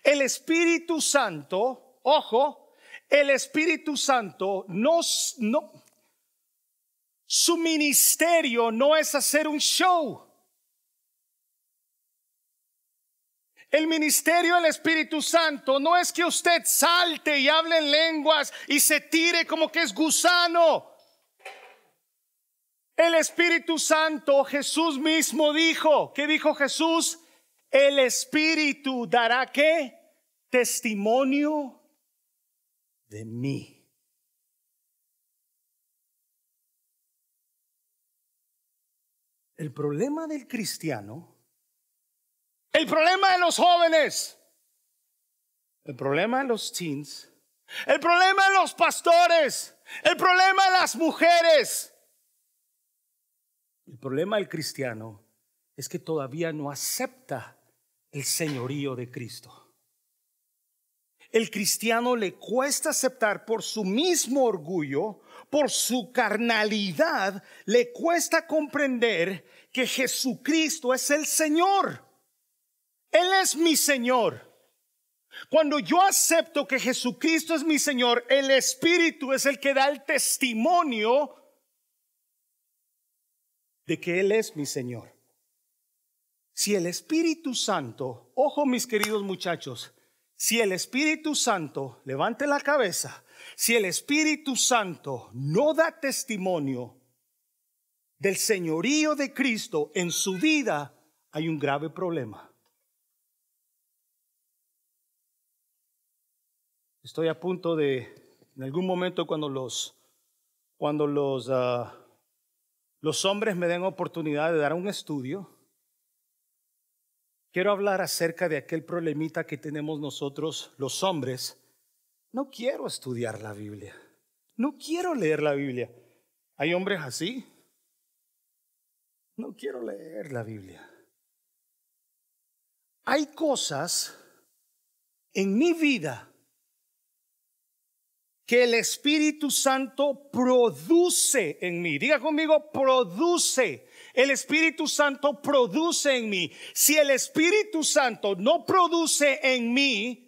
El Espíritu Santo, ojo, el Espíritu Santo no, no, su ministerio no es hacer un show. El ministerio del Espíritu Santo no es que usted salte y hable en lenguas y se tire como que es gusano. El Espíritu Santo, Jesús mismo dijo, ¿qué dijo Jesús? El Espíritu dará qué? Testimonio de mí. El problema del cristiano, el problema de los jóvenes, el problema de los teens, el problema de los pastores, el problema de las mujeres, el problema del cristiano es que todavía no acepta el señorío de Cristo. El cristiano le cuesta aceptar por su mismo orgullo por su carnalidad, le cuesta comprender que Jesucristo es el Señor. Él es mi Señor. Cuando yo acepto que Jesucristo es mi Señor, el Espíritu es el que da el testimonio de que Él es mi Señor. Si el Espíritu Santo, ojo mis queridos muchachos, si el Espíritu Santo levante la cabeza si el Espíritu Santo no da testimonio del señorío de Cristo en su vida, hay un grave problema. Estoy a punto de, en algún momento cuando los, cuando los, ah, los hombres me den oportunidad de dar un estudio, quiero hablar acerca de aquel problemita que tenemos nosotros los hombres no quiero estudiar la Biblia. No quiero leer la Biblia. ¿Hay hombres así? No quiero leer la Biblia. Hay cosas en mi vida que el Espíritu Santo produce en mí. Diga conmigo, produce. El Espíritu Santo produce en mí. Si el Espíritu Santo no produce en mí,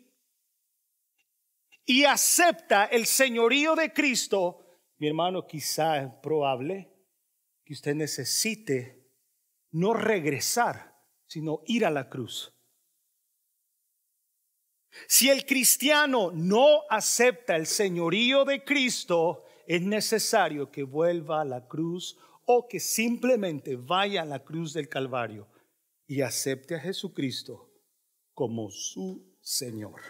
y acepta el señorío de Cristo, mi hermano, quizá es probable que usted necesite no regresar, sino ir a la cruz. Si el cristiano no acepta el señorío de Cristo, es necesario que vuelva a la cruz o que simplemente vaya a la cruz del Calvario y acepte a Jesucristo como su Señor.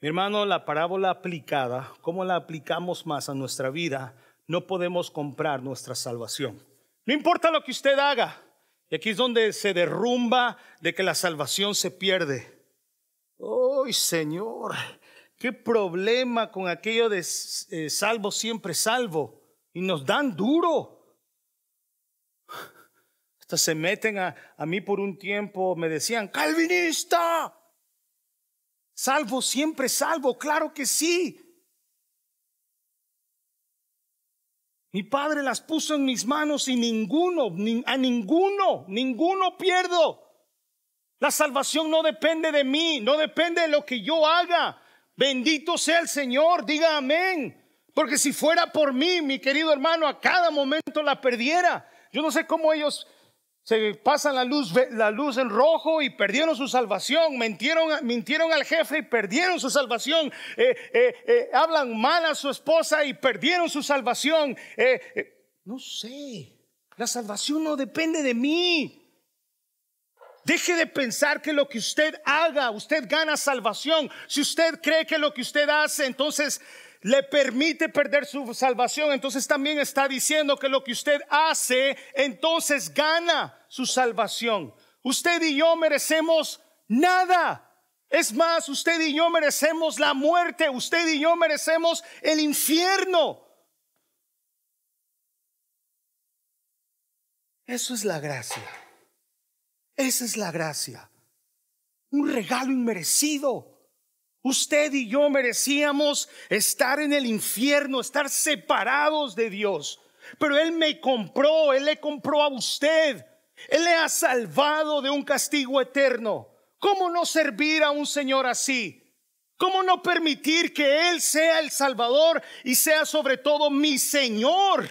Mi hermano, la parábola aplicada, ¿cómo la aplicamos más a nuestra vida? No podemos comprar nuestra salvación. No importa lo que usted haga. Y aquí es donde se derrumba de que la salvación se pierde. ¡Ay, Señor! ¡Qué problema con aquello de eh, salvo siempre salvo! Y nos dan duro. Hasta se meten a, a mí por un tiempo, me decían, calvinista. Salvo, siempre salvo, claro que sí. Mi padre las puso en mis manos y ninguno, a ninguno, ninguno pierdo. La salvación no depende de mí, no depende de lo que yo haga. Bendito sea el Señor, diga amén. Porque si fuera por mí, mi querido hermano, a cada momento la perdiera. Yo no sé cómo ellos Se pasan la luz, la luz en rojo y perdieron su salvación. Mintieron, mintieron al jefe y perdieron su salvación. Eh, eh, eh, hablan mal a su esposa y perdieron su salvación. no sé. La salvación no depende de mí. Deje de pensar que lo que usted haga, usted gana salvación. Si usted cree que lo que usted hace, entonces le permite perder su salvación, entonces también está diciendo que lo que usted hace, entonces gana su salvación. Usted y yo merecemos nada. Es más, usted y yo merecemos la muerte, usted y yo merecemos el infierno. Eso es la gracia. Esa es la gracia. Un regalo inmerecido. Usted y yo merecíamos estar en el infierno, estar separados de Dios. Pero Él me compró, Él le compró a usted. Él le ha salvado de un castigo eterno. ¿Cómo no servir a un Señor así? ¿Cómo no permitir que Él sea el Salvador y sea sobre todo mi Señor?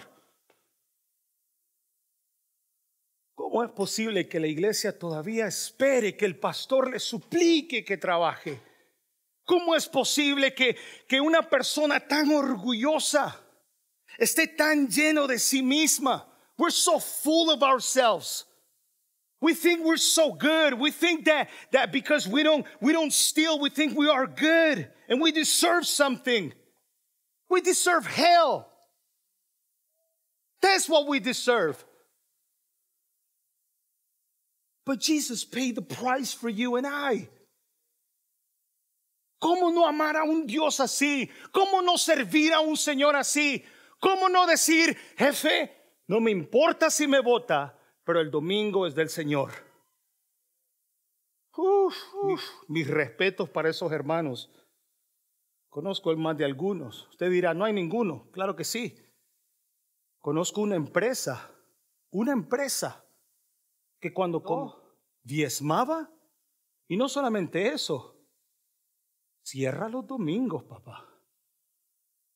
¿Cómo es posible que la iglesia todavía espere que el pastor le suplique que trabaje? ¿Cómo es posible que, que una persona tan orgullosa esté tan lleno de sí misma? We're so full of ourselves. We think we're so good. We think that, that because we don't, we don't steal, we think we are good and we deserve something. We deserve hell. That's what we deserve. But Jesus paid the price for you and I. ¿Cómo no amar a un Dios así? ¿Cómo no servir a un Señor así? ¿Cómo no decir, jefe, no me importa si me vota, pero el domingo es del Señor? mis, respetos para esos hermanos. Conozco el más de algunos. Usted dirá, no hay ninguno. Claro que sí. Conozco una empresa, una empresa que cuando diezmaba, y no solamente eso, Cierra los domingos, papá.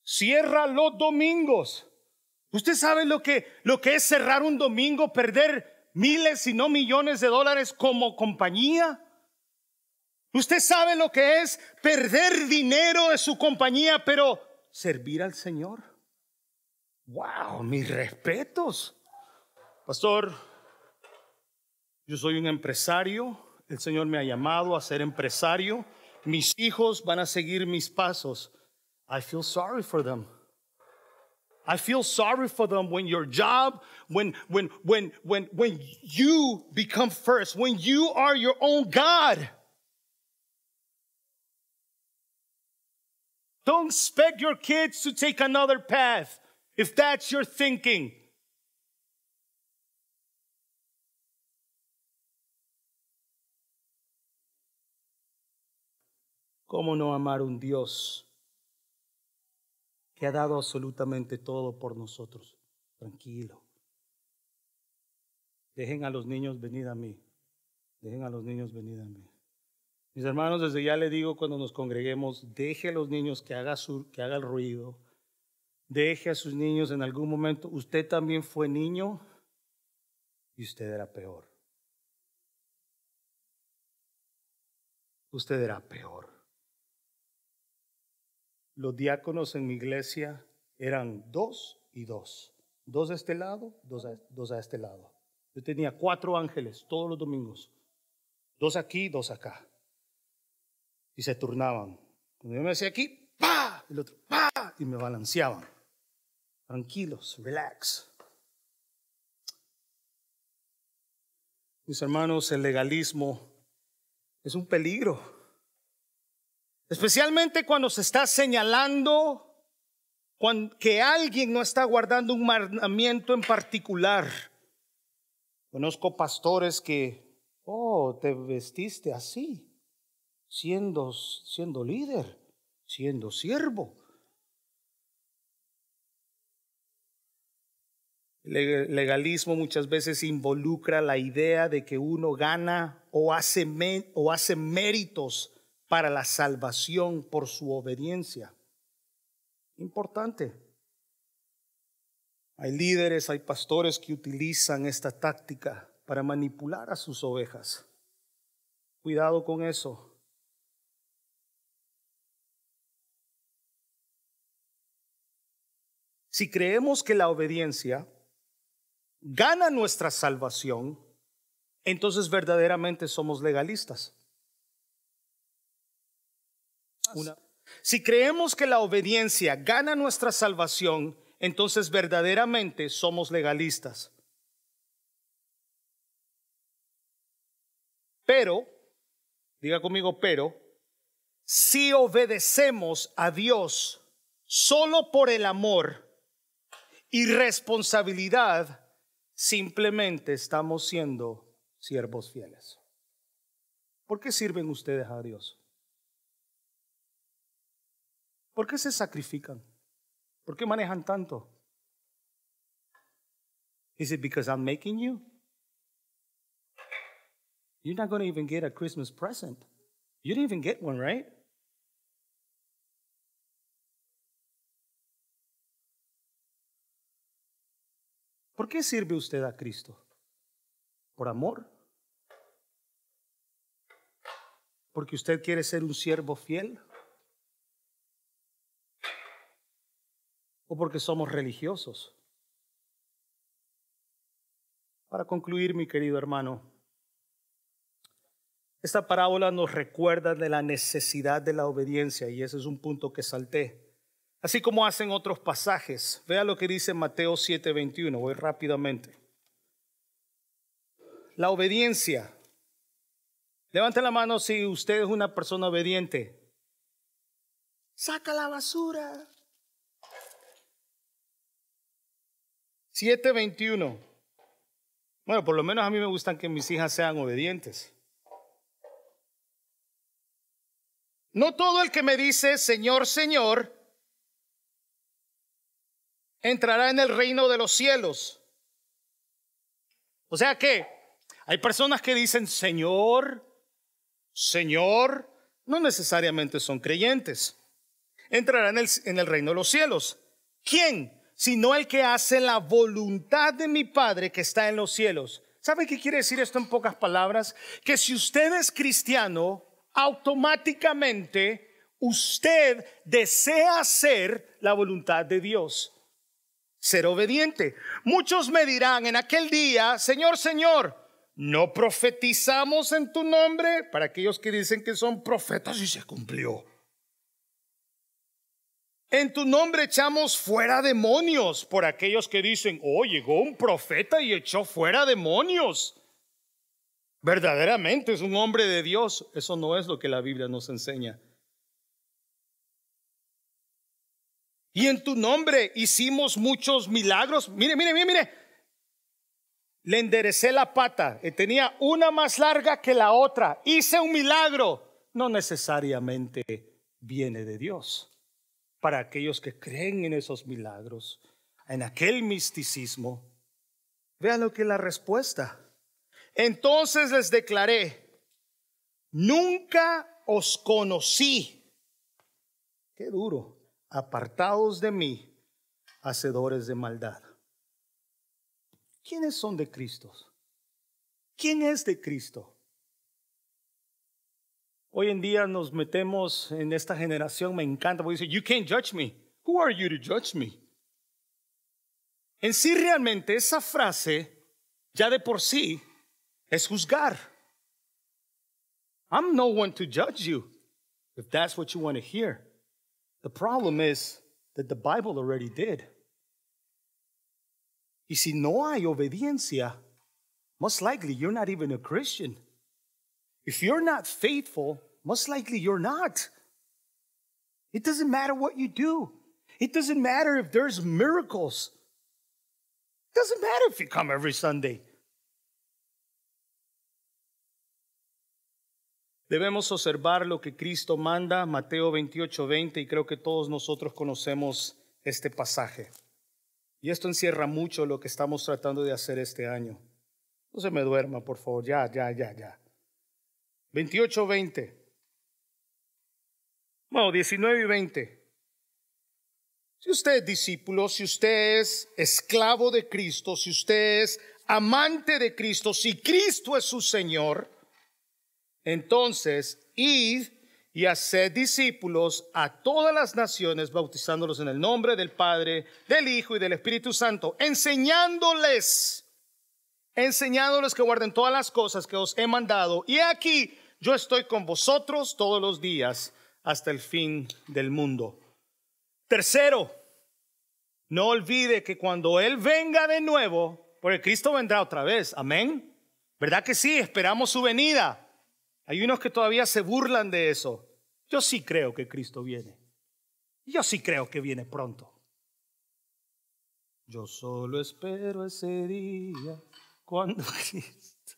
Cierra los domingos. ¿Usted sabe lo que, lo que es cerrar un domingo, perder miles y no millones de dólares como compañía? ¿Usted sabe lo que es perder dinero de su compañía, pero servir al Señor? Wow, mis respetos. Pastor, yo soy un empresario. El Señor me ha llamado a ser empresario mis hijos van a seguir mis pasos. I feel sorry for them. I feel sorry for them when your job, when when when when when you become first, when you are your own God. Don't expect your kids to take another path if that's your thinking. ¿Cómo no amar un Dios que ha dado absolutamente todo por nosotros? Tranquilo. Dejen a los niños venir a mí. Dejen a los niños venir a mí. Mis hermanos, desde ya le digo cuando nos congreguemos, deje a los niños que haga, su, que haga el ruido. Deje a sus niños en algún momento. Usted también fue niño y usted era peor. Usted era peor. Los diáconos en mi iglesia eran dos y dos. Dos a este lado, dos a, dos a este lado. Yo tenía cuatro ángeles todos los domingos. Dos aquí, dos acá. Y se turnaban. Cuando yo me decía aquí, ¡pa! El otro, ¡pa! Y me balanceaban. Tranquilos, relax. Mis hermanos, el legalismo es un peligro. Especialmente cuando se está señalando que alguien no está guardando un mandamiento en particular. Conozco pastores que, oh, te vestiste así, siendo, siendo líder, siendo siervo. El legalismo muchas veces involucra la idea de que uno gana o hace, o hace méritos para la salvación por su obediencia. Importante. Hay líderes, hay pastores que utilizan esta táctica para manipular a sus ovejas. Cuidado con eso. Si creemos que la obediencia gana nuestra salvación, entonces verdaderamente somos legalistas. Si creemos que la obediencia gana nuestra salvación, entonces verdaderamente somos legalistas. Pero, diga conmigo, pero, si obedecemos a Dios solo por el amor y responsabilidad, simplemente estamos siendo siervos fieles. ¿Por qué sirven ustedes a Dios? ¿Por qué se sacrifican? ¿Por qué manejan tanto? Is it because I'm making you? You're not going to even get a Christmas present. You didn't even get one, right? ¿Por qué sirve usted a Cristo? ¿Por amor? ¿Porque usted quiere ser un siervo fiel? ¿O porque somos religiosos? Para concluir, mi querido hermano, esta parábola nos recuerda de la necesidad de la obediencia y ese es un punto que salté. Así como hacen otros pasajes. Vea lo que dice Mateo 7:21. Voy rápidamente. La obediencia. Levante la mano si usted es una persona obediente. Saca la basura. 7:21. Bueno, por lo menos a mí me gustan que mis hijas sean obedientes. No todo el que me dice, Señor, Señor, entrará en el reino de los cielos. O sea que hay personas que dicen, Señor, Señor, no necesariamente son creyentes. Entrarán en el, en el reino de los cielos. ¿Quién? Sino el que hace la voluntad de mi Padre que está en los cielos. ¿Sabe qué quiere decir esto en pocas palabras? Que si usted es cristiano, automáticamente usted desea hacer la voluntad de Dios ser obediente. Muchos me dirán en aquel día, Señor, Señor, ¿no profetizamos en tu nombre? Para aquellos que dicen que son profetas y se cumplió. En tu nombre echamos fuera demonios, por aquellos que dicen, oh, llegó un profeta y echó fuera demonios. Verdaderamente es un hombre de Dios. Eso no es lo que la Biblia nos enseña. Y en tu nombre hicimos muchos milagros. Mire, mire, mire, mire. Le enderecé la pata. Y tenía una más larga que la otra. Hice un milagro. No necesariamente viene de Dios. Para aquellos que creen en esos milagros, en aquel misticismo, vean lo que es la respuesta. Entonces les declaré, nunca os conocí. Qué duro apartados de mí, hacedores de maldad. ¿Quiénes son de Cristo? ¿Quién es de Cristo? Hoy en día nos metemos en esta generación, me encanta, porque dice, you can't judge me. Who are you to judge me? En sí realmente esa frase, ya de por sí, es juzgar. I'm no one to judge you, if that's what you want to hear. The problem is that the Bible already did. Y si no hay obediencia, most likely you're not even a Christian. If you're not faithful, most likely you're not. It doesn't matter what you do. It doesn't matter if there's miracles. It doesn't matter if you come every Sunday. Debemos observar lo que Cristo manda, Mateo 28, 20, y creo que todos nosotros conocemos este pasaje. Y esto encierra mucho lo que estamos tratando de hacer este año. No se me duerma, por favor, ya, ya, ya, ya. 28, 20. Bueno, 19 y 20. Si usted es discípulo, si usted es esclavo de Cristo, si usted es amante de Cristo, si Cristo es su Señor, entonces id y haced discípulos a todas las naciones, bautizándolos en el nombre del Padre, del Hijo y del Espíritu Santo, enseñándoles, enseñándoles que guarden todas las cosas que os he mandado. Y aquí yo estoy con vosotros todos los días hasta el fin del mundo. Tercero, no olvide que cuando Él venga de nuevo, porque Cristo vendrá otra vez, amén. ¿Verdad que sí? Esperamos su venida. Hay unos que todavía se burlan de eso. Yo sí creo que Cristo viene. Yo sí creo que viene pronto. Yo solo espero ese día cuando Cristo.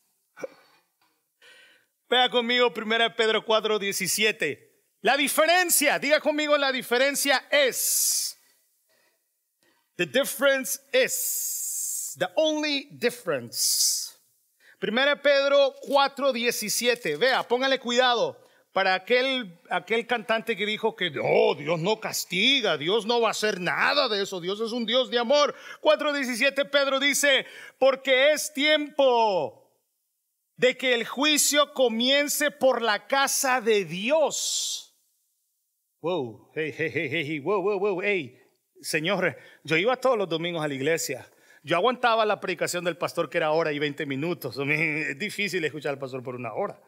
Vea conmigo 1 Pedro 4, 17. La diferencia, diga conmigo, la diferencia es. The difference is. The only difference. 1 Pedro 4, 17. Vea, póngale cuidado para aquel, aquel cantante que dijo que oh, Dios no castiga, Dios no va a hacer nada de eso, Dios es un Dios de amor. 4.17 Pedro dice, porque es tiempo de que el juicio comience por la casa de Dios. Wow, hey, hey, hey, hey, wow, wow, wow, hey, Señor, yo iba todos los domingos a la iglesia. Yo aguantaba la predicación del pastor que era hora y 20 minutos. Es difícil escuchar al pastor por una hora.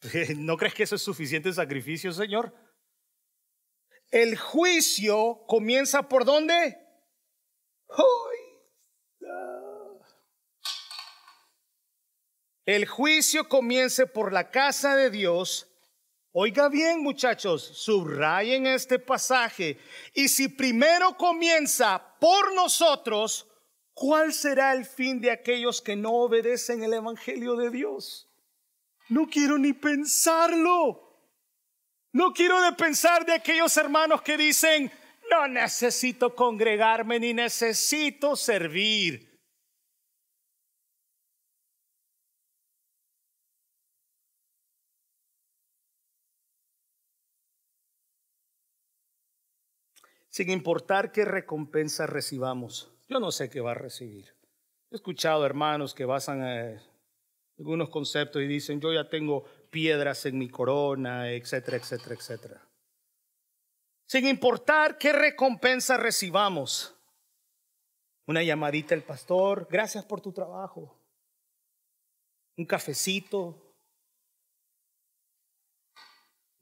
¿No crees que eso es suficiente sacrificio, Señor? El juicio comienza por dónde? El juicio comienza por la casa de Dios. Oiga bien, muchachos, subrayen este pasaje. Y si primero comienza por nosotros, ¿cuál será el fin de aquellos que no obedecen el Evangelio de Dios? No quiero ni pensarlo. No quiero de pensar de aquellos hermanos que dicen, no necesito congregarme ni necesito servir. Sin importar qué recompensa recibamos, yo no sé qué va a recibir. He escuchado hermanos que basan a algunos conceptos y dicen, yo ya tengo piedras en mi corona, etcétera, etcétera, etcétera. Sin importar qué recompensa recibamos. Una llamadita al pastor, gracias por tu trabajo. Un cafecito,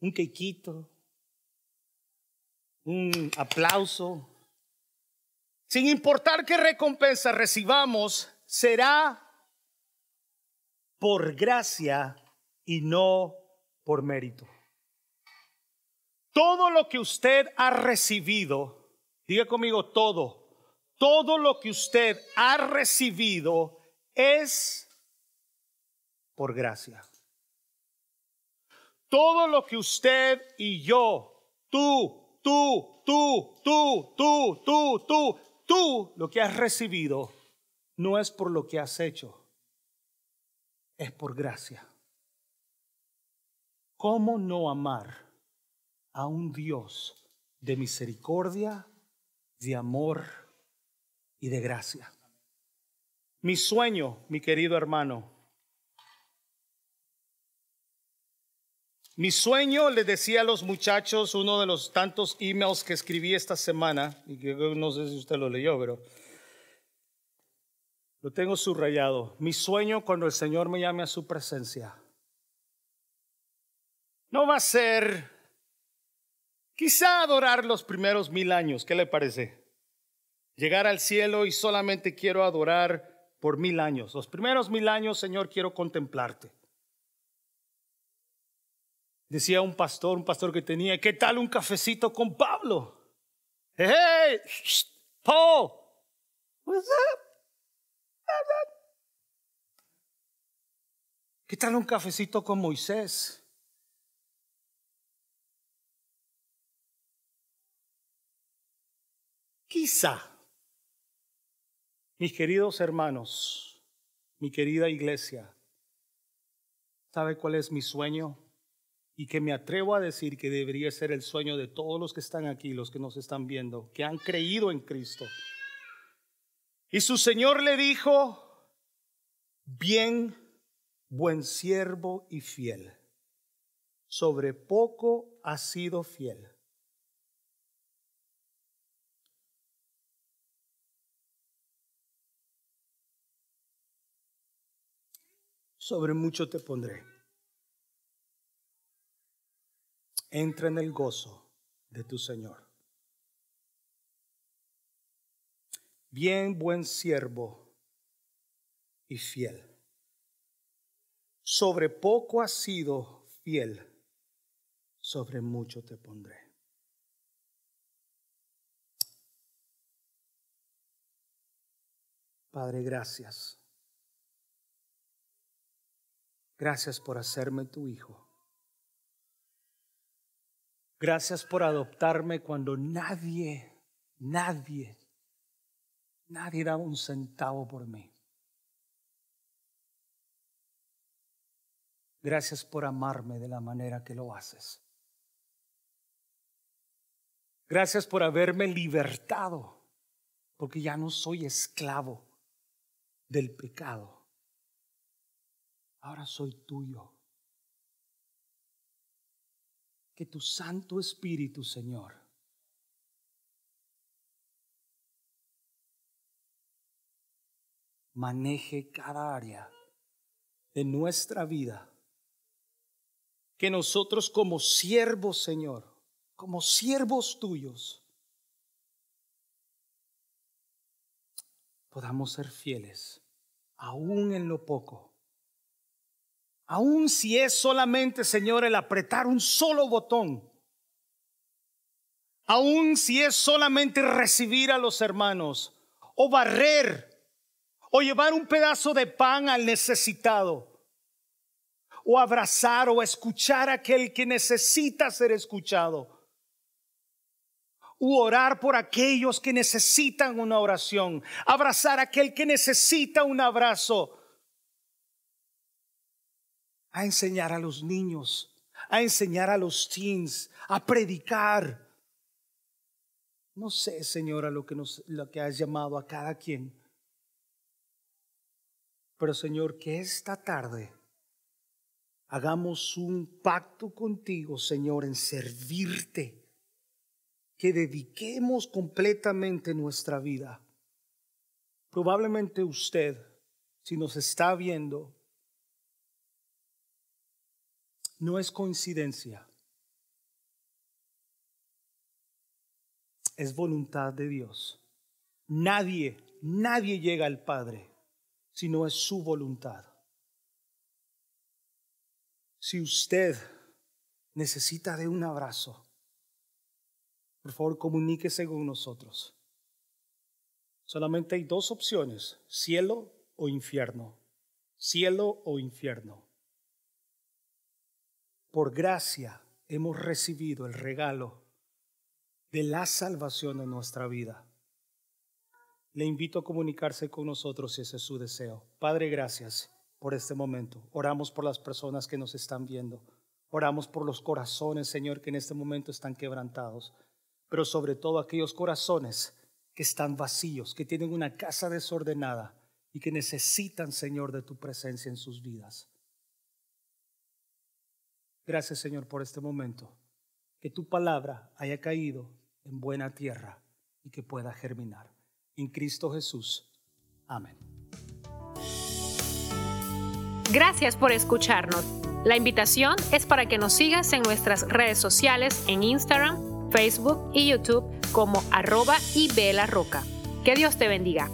un quequito, un aplauso. Sin importar qué recompensa recibamos, será por gracia y no por mérito. Todo lo que usted ha recibido, diga conmigo todo, todo lo que usted ha recibido es por gracia. Todo lo que usted y yo, tú, tú, tú, tú, tú, tú, tú, tú, lo que has recibido, no es por lo que has hecho es por gracia. ¿Cómo no amar a un Dios de misericordia, de amor y de gracia? Mi sueño, mi querido hermano, mi sueño, le decía a los muchachos, uno de los tantos emails que escribí esta semana, y que no sé si usted lo leyó, pero lo tengo subrayado. Mi sueño cuando el Señor me llame a su presencia no va a ser quizá adorar los primeros mil años. ¿Qué le parece? Llegar al cielo y solamente quiero adorar por mil años. Los primeros mil años, Señor, quiero contemplarte. Decía un pastor, un pastor que tenía, ¿qué tal un cafecito con Pablo? Hey, Paul, what's up? ¿Qué tal un cafecito con Moisés? Quizá, mis queridos hermanos, mi querida iglesia, ¿sabe cuál es mi sueño? Y que me atrevo a decir que debería ser el sueño de todos los que están aquí, los que nos están viendo, que han creído en Cristo. Y su Señor le dijo, bien, buen siervo y fiel. Sobre poco has sido fiel. Sobre mucho te pondré. Entra en el gozo de tu Señor. Bien, buen siervo y fiel. Sobre poco has sido fiel, sobre mucho te pondré. Padre, gracias. Gracias por hacerme tu hijo. Gracias por adoptarme cuando nadie, nadie, nadie daba un centavo por mí. Gracias por amarme de la manera que lo haces. Gracias por haberme libertado, porque ya no soy esclavo del pecado. Ahora soy tuyo. Que tu Santo Espíritu, Señor, maneje cada área de nuestra vida que nosotros como siervos, Señor, como siervos tuyos, podamos ser fieles, aún en lo poco. Aún si es solamente, Señor, el apretar un solo botón. Aún si es solamente recibir a los hermanos o barrer o llevar un pedazo de pan al necesitado o abrazar o escuchar a aquel que necesita ser escuchado. U orar por aquellos que necesitan una oración. Abrazar a aquel que necesita un abrazo. A enseñar a los niños, a enseñar a los teens, a predicar. No sé, Señora, lo que, nos, lo que has llamado a cada quien. Pero Señor, que esta tarde hagamos un pacto contigo, Señor, en servirte, que dediquemos completamente nuestra vida. Probablemente usted, si nos está viendo, no es coincidencia, es voluntad de Dios. Nadie, nadie llega al Padre si no es su voluntad. Si usted necesita de un abrazo, por favor comuníquese con nosotros. Solamente hay dos opciones, cielo o infierno. Cielo o infierno. Por gracia hemos recibido el regalo de la salvación en nuestra vida. Le invito a comunicarse con nosotros si ese es su deseo. Padre, gracias por este momento. Oramos por las personas que nos están viendo. Oramos por los corazones, Señor, que en este momento están quebrantados. Pero sobre todo aquellos corazones que están vacíos, que tienen una casa desordenada y que necesitan, Señor, de tu presencia en sus vidas. Gracias, Señor, por este momento. Que tu palabra haya caído en buena tierra y que pueda germinar. En Cristo Jesús. Amén. Gracias por escucharnos. La invitación es para que nos sigas en nuestras redes sociales en Instagram, Facebook y YouTube como arroba y roca. Que Dios te bendiga.